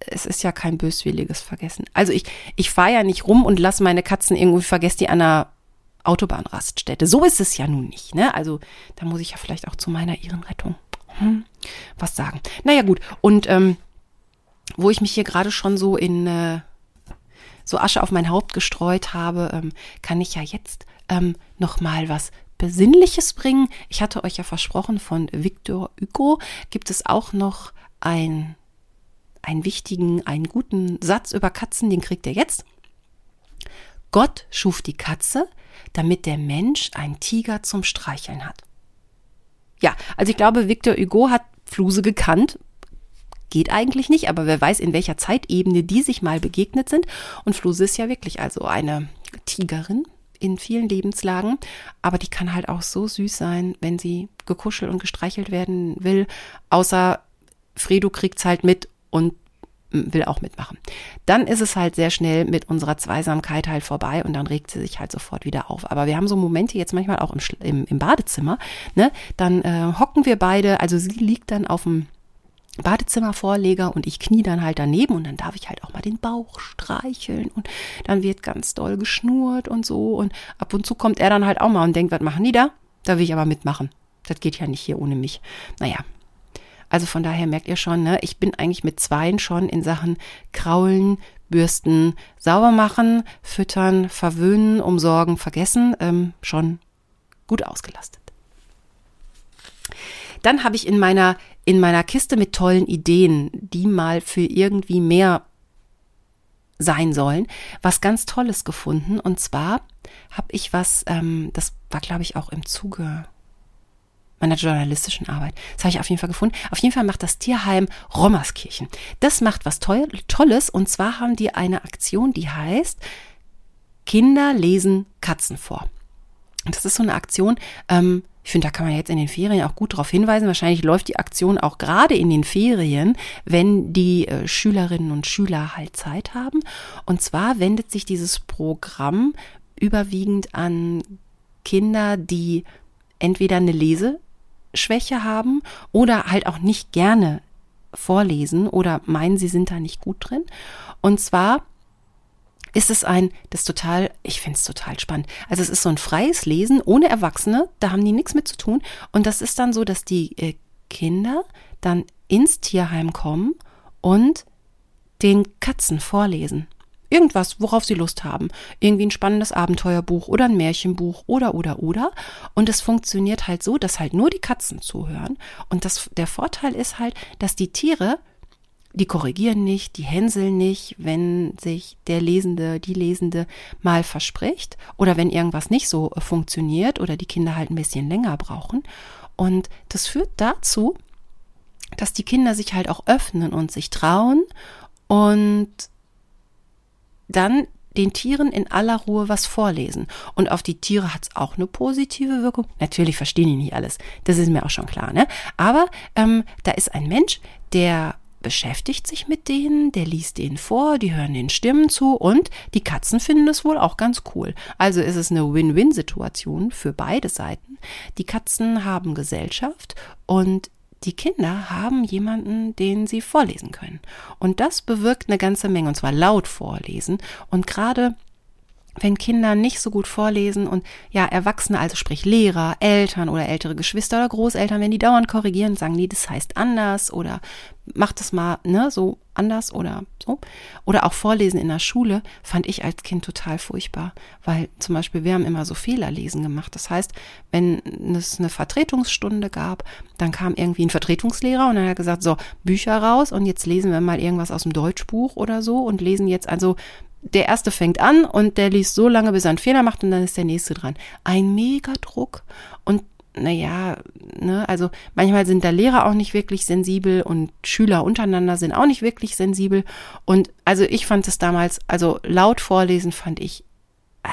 es ist ja kein böswilliges Vergessen. Also ich, ich fahre ja nicht rum und lasse meine Katzen irgendwie, vergesse die an einer Autobahnraststätte. So ist es ja nun nicht, ne? Also da muss ich ja vielleicht auch zu meiner Ehrenrettung hm, was sagen. Naja, gut. Und ähm, wo ich mich hier gerade schon so in äh, so Asche auf mein Haupt gestreut habe, ähm, kann ich ja jetzt ähm, noch mal was Besinnliches bringen. Ich hatte euch ja versprochen, von Victor Hugo gibt es auch noch ein, einen wichtigen, einen guten Satz über Katzen, den kriegt ihr jetzt. Gott schuf die Katze, damit der Mensch einen Tiger zum Streicheln hat. Ja, also ich glaube, Victor Hugo hat Fluse gekannt. Geht eigentlich nicht, aber wer weiß, in welcher Zeitebene die sich mal begegnet sind. Und Fluse ist ja wirklich also eine Tigerin in vielen Lebenslagen, aber die kann halt auch so süß sein, wenn sie gekuschelt und gestreichelt werden will, außer Fredo kriegt's halt mit und will auch mitmachen. Dann ist es halt sehr schnell mit unserer Zweisamkeit halt vorbei und dann regt sie sich halt sofort wieder auf. Aber wir haben so Momente jetzt manchmal auch im, im, im Badezimmer, ne? Dann äh, hocken wir beide, also sie liegt dann auf dem Badezimmervorleger und ich knie dann halt daneben und dann darf ich halt auch mal den Bauch streicheln und dann wird ganz doll geschnurrt und so und ab und zu kommt er dann halt auch mal und denkt, was machen die da? Da will ich aber mitmachen. Das geht ja nicht hier ohne mich. Naja, also von daher merkt ihr schon, ne, ich bin eigentlich mit zweien schon in Sachen Kraulen, Bürsten, sauber machen, füttern, verwöhnen, umsorgen, vergessen, ähm, schon gut ausgelastet. Dann habe ich in meiner, in meiner Kiste mit tollen Ideen, die mal für irgendwie mehr sein sollen, was ganz Tolles gefunden. Und zwar habe ich was, ähm, das war, glaube ich, auch im Zuge meiner journalistischen Arbeit. Das habe ich auf jeden Fall gefunden. Auf jeden Fall macht das Tierheim Rommerskirchen. Das macht was Tolles und zwar haben die eine Aktion, die heißt Kinder lesen Katzen vor. Und das ist so eine Aktion, ähm, ich finde, da kann man jetzt in den Ferien auch gut darauf hinweisen. Wahrscheinlich läuft die Aktion auch gerade in den Ferien, wenn die äh, Schülerinnen und Schüler halt Zeit haben. Und zwar wendet sich dieses Programm überwiegend an Kinder, die entweder eine Lese Schwäche haben oder halt auch nicht gerne vorlesen oder meinen, sie sind da nicht gut drin. Und zwar ist es ein, das ist total, ich finde es total spannend. Also es ist so ein freies Lesen ohne Erwachsene, da haben die nichts mit zu tun. Und das ist dann so, dass die äh, Kinder dann ins Tierheim kommen und den Katzen vorlesen. Irgendwas, worauf sie Lust haben. Irgendwie ein spannendes Abenteuerbuch oder ein Märchenbuch oder, oder, oder. Und es funktioniert halt so, dass halt nur die Katzen zuhören. Und das, der Vorteil ist halt, dass die Tiere, die korrigieren nicht, die hänseln nicht, wenn sich der Lesende, die Lesende mal verspricht oder wenn irgendwas nicht so funktioniert oder die Kinder halt ein bisschen länger brauchen. Und das führt dazu, dass die Kinder sich halt auch öffnen und sich trauen und dann den Tieren in aller Ruhe was vorlesen. Und auf die Tiere hat es auch eine positive Wirkung. Natürlich verstehen die nicht alles. Das ist mir auch schon klar, ne? Aber ähm, da ist ein Mensch, der beschäftigt sich mit denen, der liest denen vor, die hören den Stimmen zu und die Katzen finden es wohl auch ganz cool. Also ist es eine Win-Win-Situation für beide Seiten. Die Katzen haben Gesellschaft und die Kinder haben jemanden, den sie vorlesen können. Und das bewirkt eine ganze Menge, und zwar laut vorlesen. Und gerade wenn Kinder nicht so gut vorlesen und ja, Erwachsene, also sprich Lehrer, Eltern oder ältere Geschwister oder Großeltern, wenn die dauernd korrigieren, sagen, nee, das heißt anders oder mach das mal, ne, so anders oder so. Oder auch Vorlesen in der Schule fand ich als Kind total furchtbar, weil zum Beispiel wir haben immer so Fehlerlesen gemacht. Das heißt, wenn es eine Vertretungsstunde gab, dann kam irgendwie ein Vertretungslehrer und dann hat er gesagt, so, Bücher raus und jetzt lesen wir mal irgendwas aus dem Deutschbuch oder so und lesen jetzt also der erste fängt an und der liest so lange, bis er einen Fehler macht und dann ist der nächste dran. Ein Megadruck und naja, ne, also manchmal sind da Lehrer auch nicht wirklich sensibel und Schüler untereinander sind auch nicht wirklich sensibel. Und also ich fand es damals, also laut vorlesen fand ich, äh,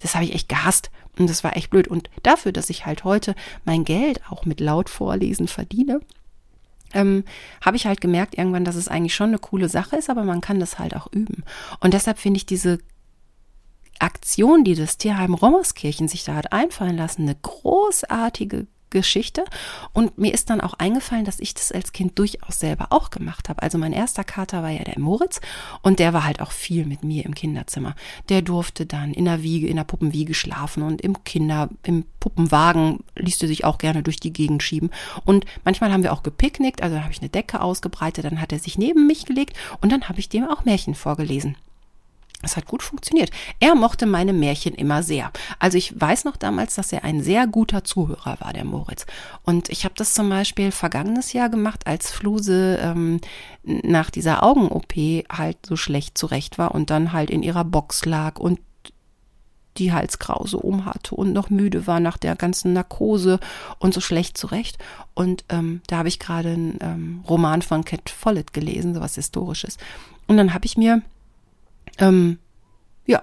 das habe ich echt gehasst. Und das war echt blöd. Und dafür, dass ich halt heute mein Geld auch mit laut vorlesen verdiene, ähm, habe ich halt gemerkt irgendwann, dass es eigentlich schon eine coole Sache ist, aber man kann das halt auch üben. Und deshalb finde ich diese Aktion, die das Tierheim Rommerskirchen sich da hat einfallen lassen, eine großartige Geschichte. Und mir ist dann auch eingefallen, dass ich das als Kind durchaus selber auch gemacht habe. Also mein erster Kater war ja der Moritz und der war halt auch viel mit mir im Kinderzimmer. Der durfte dann in der Wiege, in der Puppenwiege schlafen und im Kinder, im Puppenwagen ließ er sich auch gerne durch die Gegend schieben. Und manchmal haben wir auch gepicknickt, also da habe ich eine Decke ausgebreitet, dann hat er sich neben mich gelegt und dann habe ich dem auch Märchen vorgelesen. Es hat gut funktioniert. Er mochte meine Märchen immer sehr. Also ich weiß noch damals, dass er ein sehr guter Zuhörer war, der Moritz. Und ich habe das zum Beispiel vergangenes Jahr gemacht, als Fluse ähm, nach dieser Augen-OP halt so schlecht zurecht war und dann halt in ihrer Box lag und die Halskrause um hatte und noch müde war nach der ganzen Narkose und so schlecht zurecht. Und ähm, da habe ich gerade einen ähm, Roman von Cat Follett gelesen, sowas Historisches. Und dann habe ich mir ähm, ja,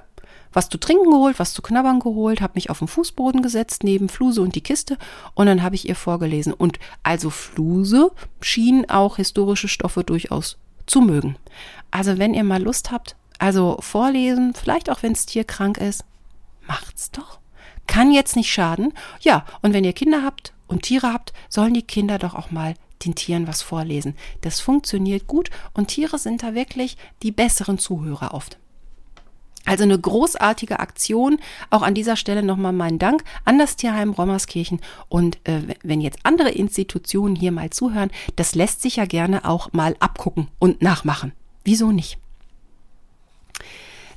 was zu trinken geholt, was zu knabbern geholt, habe mich auf den Fußboden gesetzt, neben Fluse und die Kiste und dann habe ich ihr vorgelesen. Und also Fluse schien auch historische Stoffe durchaus zu mögen. Also wenn ihr mal Lust habt, also vorlesen, vielleicht auch wenn das Tier krank ist, macht's doch. Kann jetzt nicht schaden. Ja, und wenn ihr Kinder habt und Tiere habt, sollen die Kinder doch auch mal den Tieren was vorlesen. Das funktioniert gut und Tiere sind da wirklich die besseren Zuhörer oft. Also eine großartige Aktion. Auch an dieser Stelle nochmal meinen Dank an das Tierheim Rommerskirchen. Und äh, wenn jetzt andere Institutionen hier mal zuhören, das lässt sich ja gerne auch mal abgucken und nachmachen. Wieso nicht?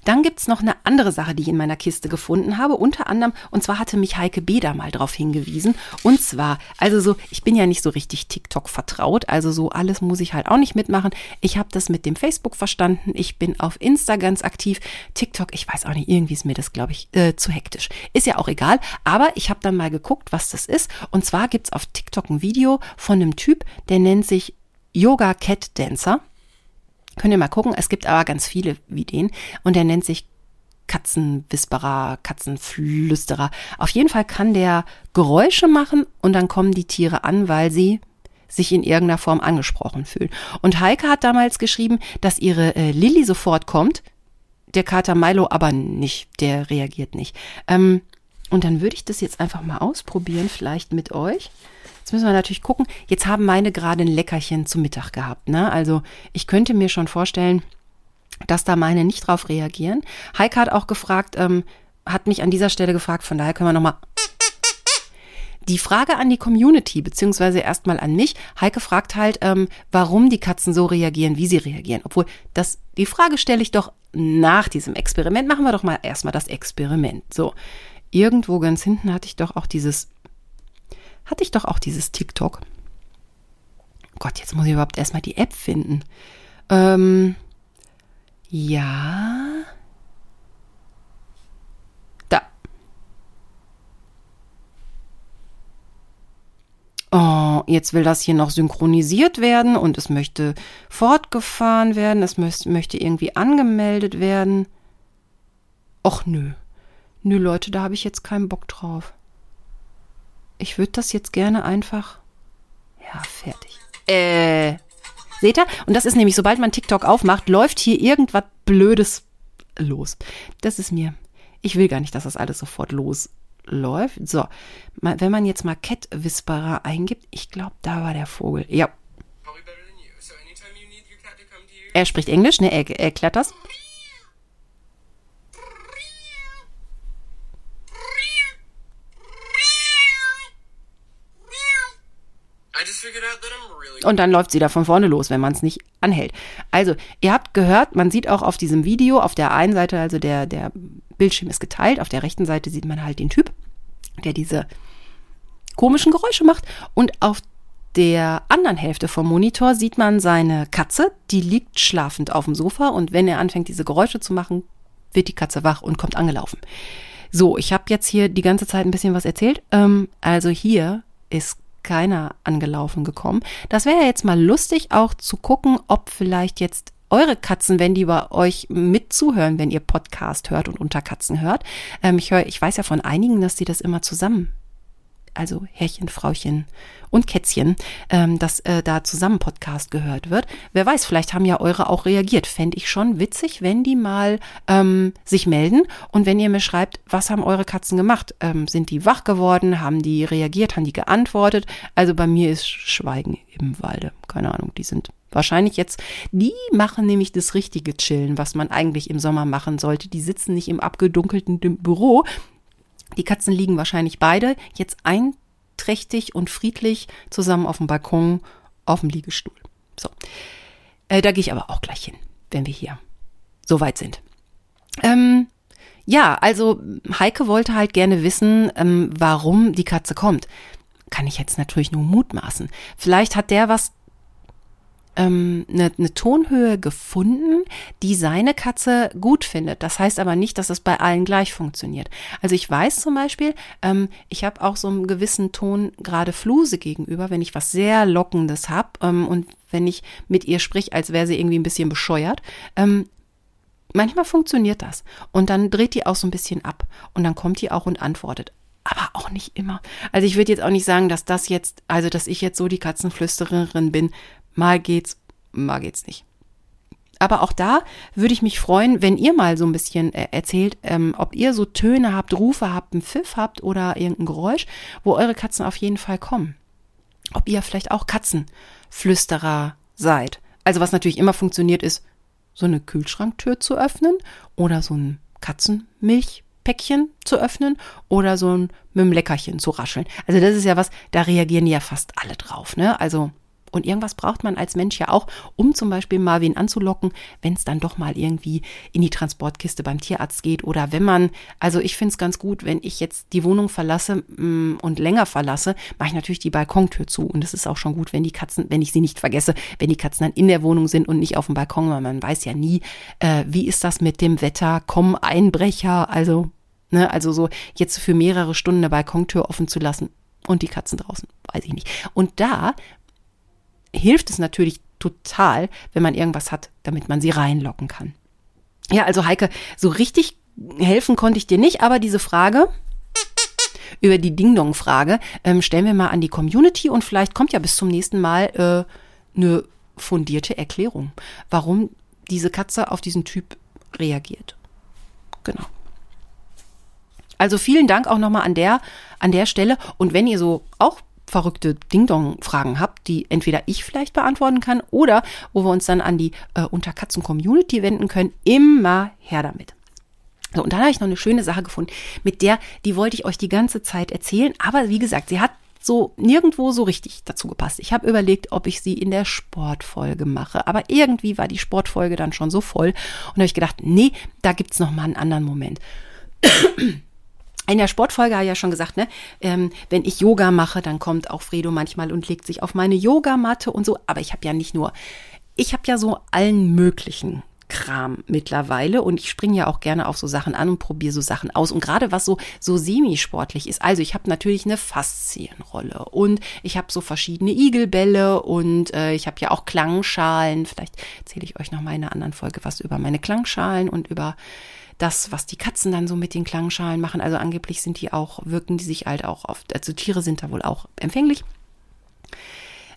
Dann gibt's noch eine andere Sache, die ich in meiner Kiste gefunden habe. Unter anderem, und zwar hatte mich Heike Beder mal drauf hingewiesen. Und zwar, also so, ich bin ja nicht so richtig TikTok vertraut, also so alles muss ich halt auch nicht mitmachen. Ich habe das mit dem Facebook verstanden. Ich bin auf Insta ganz aktiv. TikTok, ich weiß auch nicht, irgendwie ist mir das, glaube ich, äh, zu hektisch. Ist ja auch egal. Aber ich habe dann mal geguckt, was das ist. Und zwar gibt's auf TikTok ein Video von einem Typ, der nennt sich Yoga Cat Dancer. Könnt ihr mal gucken. Es gibt aber ganz viele wie den. Und der nennt sich Katzenwhisperer, Katzenflüsterer. Auf jeden Fall kann der Geräusche machen und dann kommen die Tiere an, weil sie sich in irgendeiner Form angesprochen fühlen. Und Heike hat damals geschrieben, dass ihre äh, Lilly sofort kommt, der Kater Milo aber nicht, der reagiert nicht. Ähm, und dann würde ich das jetzt einfach mal ausprobieren, vielleicht mit euch. Jetzt müssen wir natürlich gucken. Jetzt haben meine gerade ein Leckerchen zu Mittag gehabt. Ne? Also ich könnte mir schon vorstellen, dass da meine nicht drauf reagieren. Heike hat auch gefragt, ähm, hat mich an dieser Stelle gefragt, von daher können wir nochmal. Die Frage an die Community, beziehungsweise erstmal an mich. Heike fragt halt, ähm, warum die Katzen so reagieren, wie sie reagieren. Obwohl, das, die Frage stelle ich doch nach diesem Experiment. Machen wir doch mal erstmal das Experiment. So, irgendwo ganz hinten hatte ich doch auch dieses hatte ich doch auch dieses TikTok. Gott, jetzt muss ich überhaupt erstmal die App finden. Ähm, ja. Da. Oh, jetzt will das hier noch synchronisiert werden und es möchte fortgefahren werden, es möchte irgendwie angemeldet werden. Och nö. Nö, Leute, da habe ich jetzt keinen Bock drauf. Ich würde das jetzt gerne einfach. Ja, fertig. Äh. Seht ihr? Und das ist nämlich, sobald man TikTok aufmacht, läuft hier irgendwas Blödes los. Das ist mir. Ich will gar nicht, dass das alles sofort losläuft. So, wenn man jetzt mal Cat Whisperer eingibt, ich glaube, da war der Vogel. Ja. Er spricht Englisch, ne? Er erklärt das. Und dann läuft sie da von vorne los, wenn man es nicht anhält. Also, ihr habt gehört, man sieht auch auf diesem Video, auf der einen Seite, also der, der Bildschirm ist geteilt, auf der rechten Seite sieht man halt den Typ, der diese komischen Geräusche macht. Und auf der anderen Hälfte vom Monitor sieht man seine Katze, die liegt schlafend auf dem Sofa und wenn er anfängt, diese Geräusche zu machen, wird die Katze wach und kommt angelaufen. So, ich habe jetzt hier die ganze Zeit ein bisschen was erzählt. Ähm, also hier ist keiner angelaufen gekommen. Das wäre jetzt mal lustig, auch zu gucken, ob vielleicht jetzt eure Katzen, wenn die bei euch mitzuhören, wenn ihr Podcast hört und unter Katzen hört. Ähm, ich höre, ich weiß ja von einigen, dass die das immer zusammen also Herrchen, Frauchen und Kätzchen, ähm, dass äh, da zusammen Podcast gehört wird. Wer weiß, vielleicht haben ja eure auch reagiert. Fände ich schon witzig, wenn die mal ähm, sich melden und wenn ihr mir schreibt, was haben eure Katzen gemacht? Ähm, sind die wach geworden? Haben die reagiert? Haben die geantwortet? Also bei mir ist Schweigen im Walde. Keine Ahnung, die sind Wahrscheinlich jetzt, die machen nämlich das richtige Chillen, was man eigentlich im Sommer machen sollte. Die sitzen nicht im abgedunkelten Büro, die Katzen liegen wahrscheinlich beide jetzt einträchtig und friedlich zusammen auf dem Balkon auf dem Liegestuhl. So. Äh, da gehe ich aber auch gleich hin, wenn wir hier so weit sind. ja, also Heike wollte halt gerne wissen, ähm, warum die Katze kommt. Kann ich jetzt natürlich nur mutmaßen. Vielleicht hat der was ähm, eine, eine Tonhöhe gefunden, die seine Katze gut findet. Das heißt aber nicht, dass es bei allen gleich funktioniert. Also ich weiß zum Beispiel, ähm, ich habe auch so einen gewissen Ton gerade Fluse gegenüber, wenn ich was sehr Lockendes habe ähm, und wenn ich mit ihr sprich, als wäre sie irgendwie ein bisschen bescheuert. Ähm, manchmal funktioniert das. Und dann dreht die auch so ein bisschen ab. Und dann kommt die auch und antwortet aber auch nicht immer. Also ich würde jetzt auch nicht sagen, dass das jetzt, also dass ich jetzt so die Katzenflüstererin bin, Mal geht's, mal geht's nicht. Aber auch da würde ich mich freuen, wenn ihr mal so ein bisschen äh, erzählt, ähm, ob ihr so Töne habt, Rufe habt, einen Pfiff habt oder irgendein Geräusch, wo eure Katzen auf jeden Fall kommen. Ob ihr vielleicht auch Katzenflüsterer seid. Also was natürlich immer funktioniert ist, so eine Kühlschranktür zu öffnen oder so ein Katzenmilchpäckchen zu öffnen oder so ein mit dem Leckerchen zu rascheln. Also das ist ja was, da reagieren ja fast alle drauf, ne? Also und irgendwas braucht man als Mensch ja auch, um zum Beispiel Marvin anzulocken, wenn es dann doch mal irgendwie in die Transportkiste beim Tierarzt geht oder wenn man, also ich finde es ganz gut, wenn ich jetzt die Wohnung verlasse mm, und länger verlasse, mache ich natürlich die Balkontür zu. Und es ist auch schon gut, wenn die Katzen, wenn ich sie nicht vergesse, wenn die Katzen dann in der Wohnung sind und nicht auf dem Balkon, weil man weiß ja nie, äh, wie ist das mit dem Wetter, kommen Einbrecher, also, ne, also so jetzt für mehrere Stunden eine Balkontür offen zu lassen, und die Katzen draußen, weiß ich nicht. Und da hilft es natürlich total, wenn man irgendwas hat, damit man sie reinlocken kann. Ja, also Heike, so richtig helfen konnte ich dir nicht, aber diese Frage über die Ding-Dong-Frage ähm, stellen wir mal an die Community und vielleicht kommt ja bis zum nächsten Mal äh, eine fundierte Erklärung, warum diese Katze auf diesen Typ reagiert. Genau. Also vielen Dank auch nochmal an der, an der Stelle. Und wenn ihr so auch verrückte Ding-Dong-Fragen habt, die entweder ich vielleicht beantworten kann oder wo wir uns dann an die äh, Unterkatzen-Community wenden können, immer her damit. So, und dann habe ich noch eine schöne Sache gefunden, mit der, die wollte ich euch die ganze Zeit erzählen, aber wie gesagt, sie hat so nirgendwo so richtig dazu gepasst. Ich habe überlegt, ob ich sie in der Sportfolge mache, aber irgendwie war die Sportfolge dann schon so voll und habe ich gedacht, nee, da gibt's noch mal einen anderen Moment in der Sportfolge habe ich ja schon gesagt, ne, ähm, wenn ich Yoga mache, dann kommt auch Fredo manchmal und legt sich auf meine Yogamatte und so. Aber ich habe ja nicht nur, ich habe ja so allen möglichen Kram mittlerweile und ich springe ja auch gerne auf so Sachen an und probiere so Sachen aus. Und gerade was so, so semi-sportlich ist, also ich habe natürlich eine Faszienrolle und ich habe so verschiedene Igelbälle und äh, ich habe ja auch Klangschalen. Vielleicht erzähle ich euch noch mal in einer anderen Folge was über meine Klangschalen und über das, was die Katzen dann so mit den Klangschalen machen. Also angeblich sind die auch, wirken die sich halt auch auf, also Tiere sind da wohl auch empfänglich.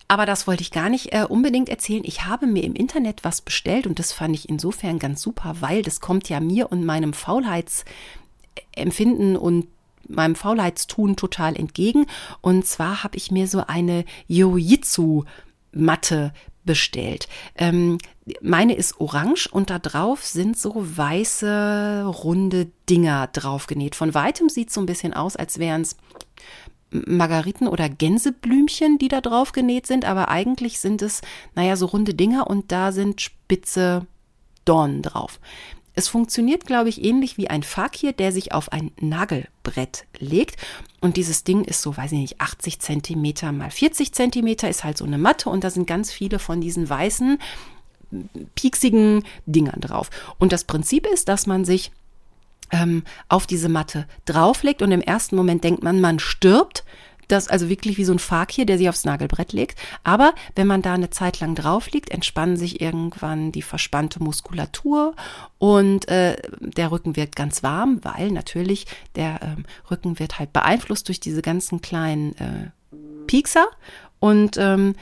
Aber das wollte ich gar nicht äh, unbedingt erzählen. Ich habe mir im Internet was bestellt und das fand ich insofern ganz super, weil das kommt ja mir und meinem Faulheitsempfinden und meinem Faulheitstun total entgegen. Und zwar habe ich mir so eine Jiu-Jitsu-Matte bestellt. Ähm, meine ist orange und da drauf sind so weiße, runde Dinger draufgenäht. Von weitem sieht es so ein bisschen aus, als wären es Margariten oder Gänseblümchen, die da drauf genäht sind, aber eigentlich sind es, naja, so runde Dinger und da sind spitze Dornen drauf. Es funktioniert, glaube ich, ähnlich wie ein Fakir, der sich auf ein Nagelbrett legt. Und dieses Ding ist so, weiß ich nicht, 80 Zentimeter mal 40 Zentimeter, ist halt so eine Matte und da sind ganz viele von diesen weißen, pieksigen Dingern drauf. Und das Prinzip ist, dass man sich ähm, auf diese Matte drauflegt und im ersten Moment denkt man, man stirbt das also wirklich wie so ein Fakir, der sich aufs Nagelbrett legt. Aber wenn man da eine Zeit lang drauf liegt, entspannen sich irgendwann die verspannte Muskulatur und äh, der Rücken wird ganz warm, weil natürlich der ähm, Rücken wird halt beeinflusst durch diese ganzen kleinen äh, Piekser und ähm,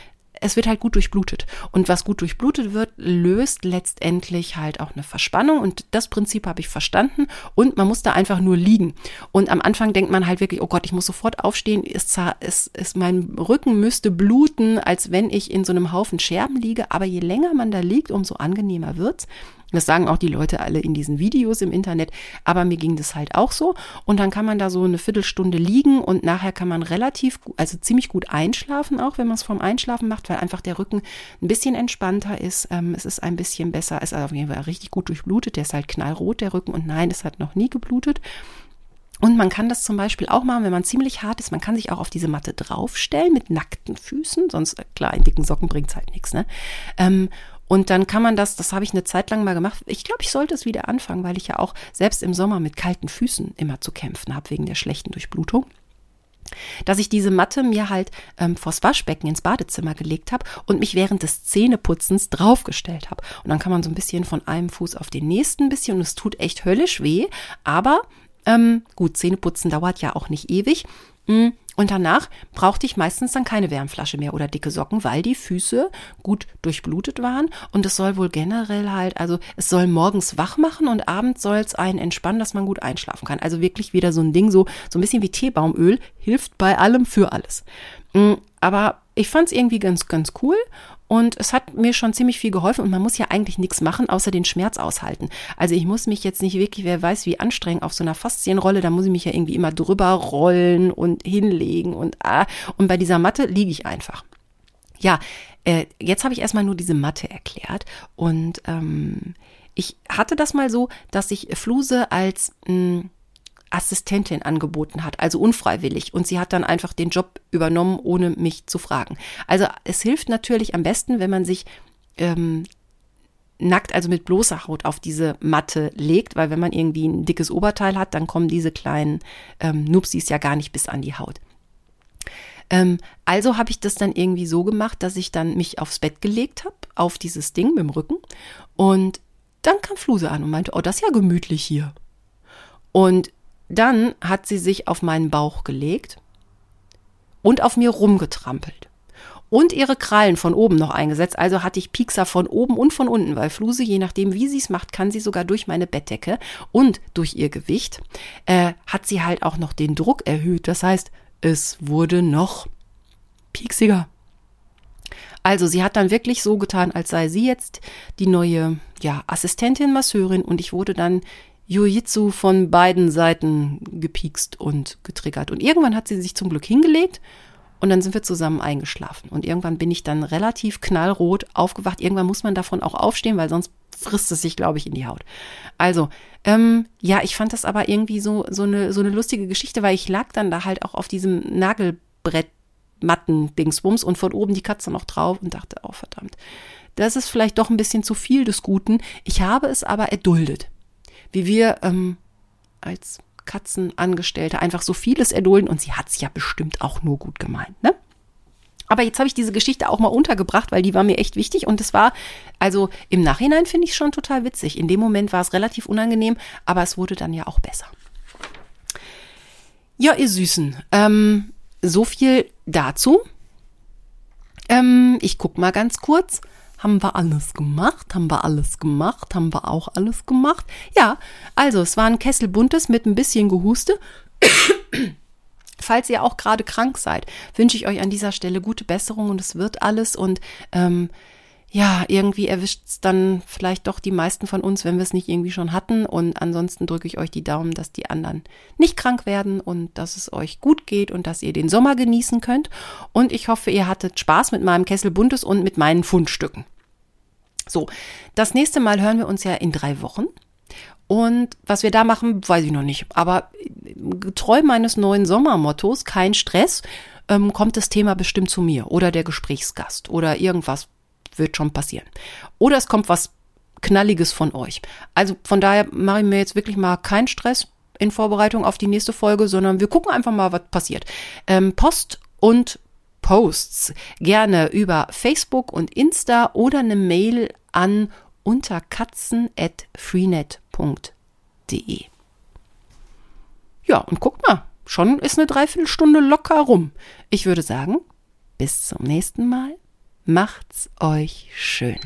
es wird halt gut durchblutet. Und was gut durchblutet wird, löst letztendlich halt auch eine Verspannung. Und das Prinzip habe ich verstanden. Und man muss da einfach nur liegen. Und am Anfang denkt man halt wirklich, oh Gott, ich muss sofort aufstehen. Ist, ist, ist mein Rücken müsste bluten, als wenn ich in so einem Haufen Scherben liege. Aber je länger man da liegt, umso angenehmer wird's. Das sagen auch die Leute alle in diesen Videos im Internet, aber mir ging das halt auch so. Und dann kann man da so eine Viertelstunde liegen und nachher kann man relativ, also ziemlich gut einschlafen, auch wenn man es vom Einschlafen macht, weil einfach der Rücken ein bisschen entspannter ist. Ähm, es ist ein bisschen besser, es ist auf jeden Fall richtig gut durchblutet. Der ist halt knallrot, der Rücken. Und nein, es hat noch nie geblutet. Und man kann das zum Beispiel auch machen, wenn man ziemlich hart ist. Man kann sich auch auf diese Matte draufstellen mit nackten Füßen. Sonst, äh, klar, in dicken Socken bringt's halt nichts. Ne? Ähm, und dann kann man das, das habe ich eine Zeit lang mal gemacht. Ich glaube, ich sollte es wieder anfangen, weil ich ja auch selbst im Sommer mit kalten Füßen immer zu kämpfen habe wegen der schlechten Durchblutung dass ich diese Matte mir halt ähm, vors Waschbecken ins Badezimmer gelegt habe und mich während des Zähneputzens draufgestellt habe. Und dann kann man so ein bisschen von einem Fuß auf den nächsten ein bisschen und es tut echt höllisch weh, aber ähm, gut, Zähneputzen dauert ja auch nicht ewig. Mm, und danach brauchte ich meistens dann keine Wärmflasche mehr oder dicke Socken, weil die Füße gut durchblutet waren. Und es soll wohl generell halt, also es soll morgens wach machen und abends soll es einen entspannen, dass man gut einschlafen kann. Also wirklich wieder so ein Ding, so, so ein bisschen wie Teebaumöl, hilft bei allem für alles. Mm, aber ich fand es irgendwie ganz, ganz cool und es hat mir schon ziemlich viel geholfen und man muss ja eigentlich nichts machen, außer den Schmerz aushalten. Also ich muss mich jetzt nicht wirklich, wer weiß, wie anstrengend auf so einer Faszienrolle, da muss ich mich ja irgendwie immer drüber rollen und hinlegen und ah, und bei dieser Matte liege ich einfach. Ja, äh, jetzt habe ich erstmal nur diese Matte erklärt und ähm, ich hatte das mal so, dass ich Fluse als mh, hm, Assistentin angeboten hat, also unfreiwillig. Und sie hat dann einfach den Job übernommen, ohne mich zu fragen. Also es hilft natürlich am besten, wenn man sich ähm, nackt, also mit bloßer Haut auf diese Matte legt, weil wenn man irgendwie ein dickes Oberteil hat, dann kommen diese kleinen ähm, Nupsis ja gar nicht bis an die Haut. Ähm, also habe ich das dann irgendwie so gemacht, dass ich dann mich aufs Bett gelegt habe, auf dieses Ding mit dem Rücken. Und dann kam Fluse an und meinte, oh, das ist ja gemütlich hier. Und dann hat sie sich auf meinen Bauch gelegt und auf mir rumgetrampelt. Und ihre Krallen von oben noch eingesetzt. Also hatte ich Piekser von oben und von unten, weil Fluse, je nachdem, wie sie es macht, kann sie sogar durch meine Bettdecke und durch ihr Gewicht, äh, hat sie halt auch noch den Druck erhöht. Das heißt, es wurde noch pieksiger. Also sie hat dann wirklich so getan, als sei sie jetzt die neue ja, Assistentin, Masseurin und ich wurde dann Jiu-Jitsu von beiden Seiten gepiekst und getriggert. Und irgendwann hat sie sich zum Glück hingelegt und dann sind wir zusammen eingeschlafen. Und irgendwann bin ich dann relativ knallrot aufgewacht. Irgendwann muss man davon auch aufstehen, weil sonst frisst es sich, glaube ich, in die Haut. Also, ähm, ja, ich fand das aber irgendwie so, so, eine, so eine lustige Geschichte, weil ich lag dann da halt auch auf diesem Nagelbrett Matten-Dingsbums und von oben die Katze noch drauf und dachte, oh verdammt, das ist vielleicht doch ein bisschen zu viel des Guten. Ich habe es aber erduldet wie wir ähm, als Katzenangestellte einfach so vieles erdulden und sie hat es ja bestimmt auch nur gut gemeint, ne? Aber jetzt habe ich diese Geschichte auch mal untergebracht, weil die war mir echt wichtig und es war, also im Nachhinein finde ich schon total witzig. In dem Moment war es relativ unangenehm, aber es wurde dann ja auch besser. Ja, ihr Süßen, ähm, so viel dazu. Ähm, ich guck mal ganz kurz. Haben wir alles gemacht? Haben wir alles gemacht? Haben wir auch alles gemacht? Ja, also es war ein Kessel buntes mit ein bisschen Gehuste. Falls ihr auch gerade krank seid, wünsche ich euch an dieser Stelle gute Besserung und es wird alles und ähm, ja, irgendwie erwischt es dann vielleicht doch die meisten von uns, wenn wir es nicht irgendwie schon hatten. Und ansonsten drücke ich euch die Daumen, dass die anderen nicht krank werden und dass es euch gut geht und dass ihr den Sommer genießen könnt. Und ich hoffe, ihr hattet Spaß mit meinem Kessel Buntes und mit meinen Fundstücken. So, das nächste Mal hören wir uns ja in drei Wochen. Und was wir da machen, weiß ich noch nicht. Aber getreu meines neuen Sommermottos, kein Stress, ähm, kommt das Thema bestimmt zu mir oder der Gesprächsgast oder irgendwas wird schon passieren. Oder es kommt was Knalliges von euch. Also von daher mache ich mir jetzt wirklich mal keinen Stress in Vorbereitung auf die nächste Folge, sondern wir gucken einfach mal, was passiert. Ähm, Post und Posts gerne über Facebook und Insta oder eine Mail an unterkatzen.freenet.de. Ja, und guck mal, schon ist eine Dreiviertelstunde locker rum. Ich würde sagen, bis zum nächsten Mal. Macht's euch schön.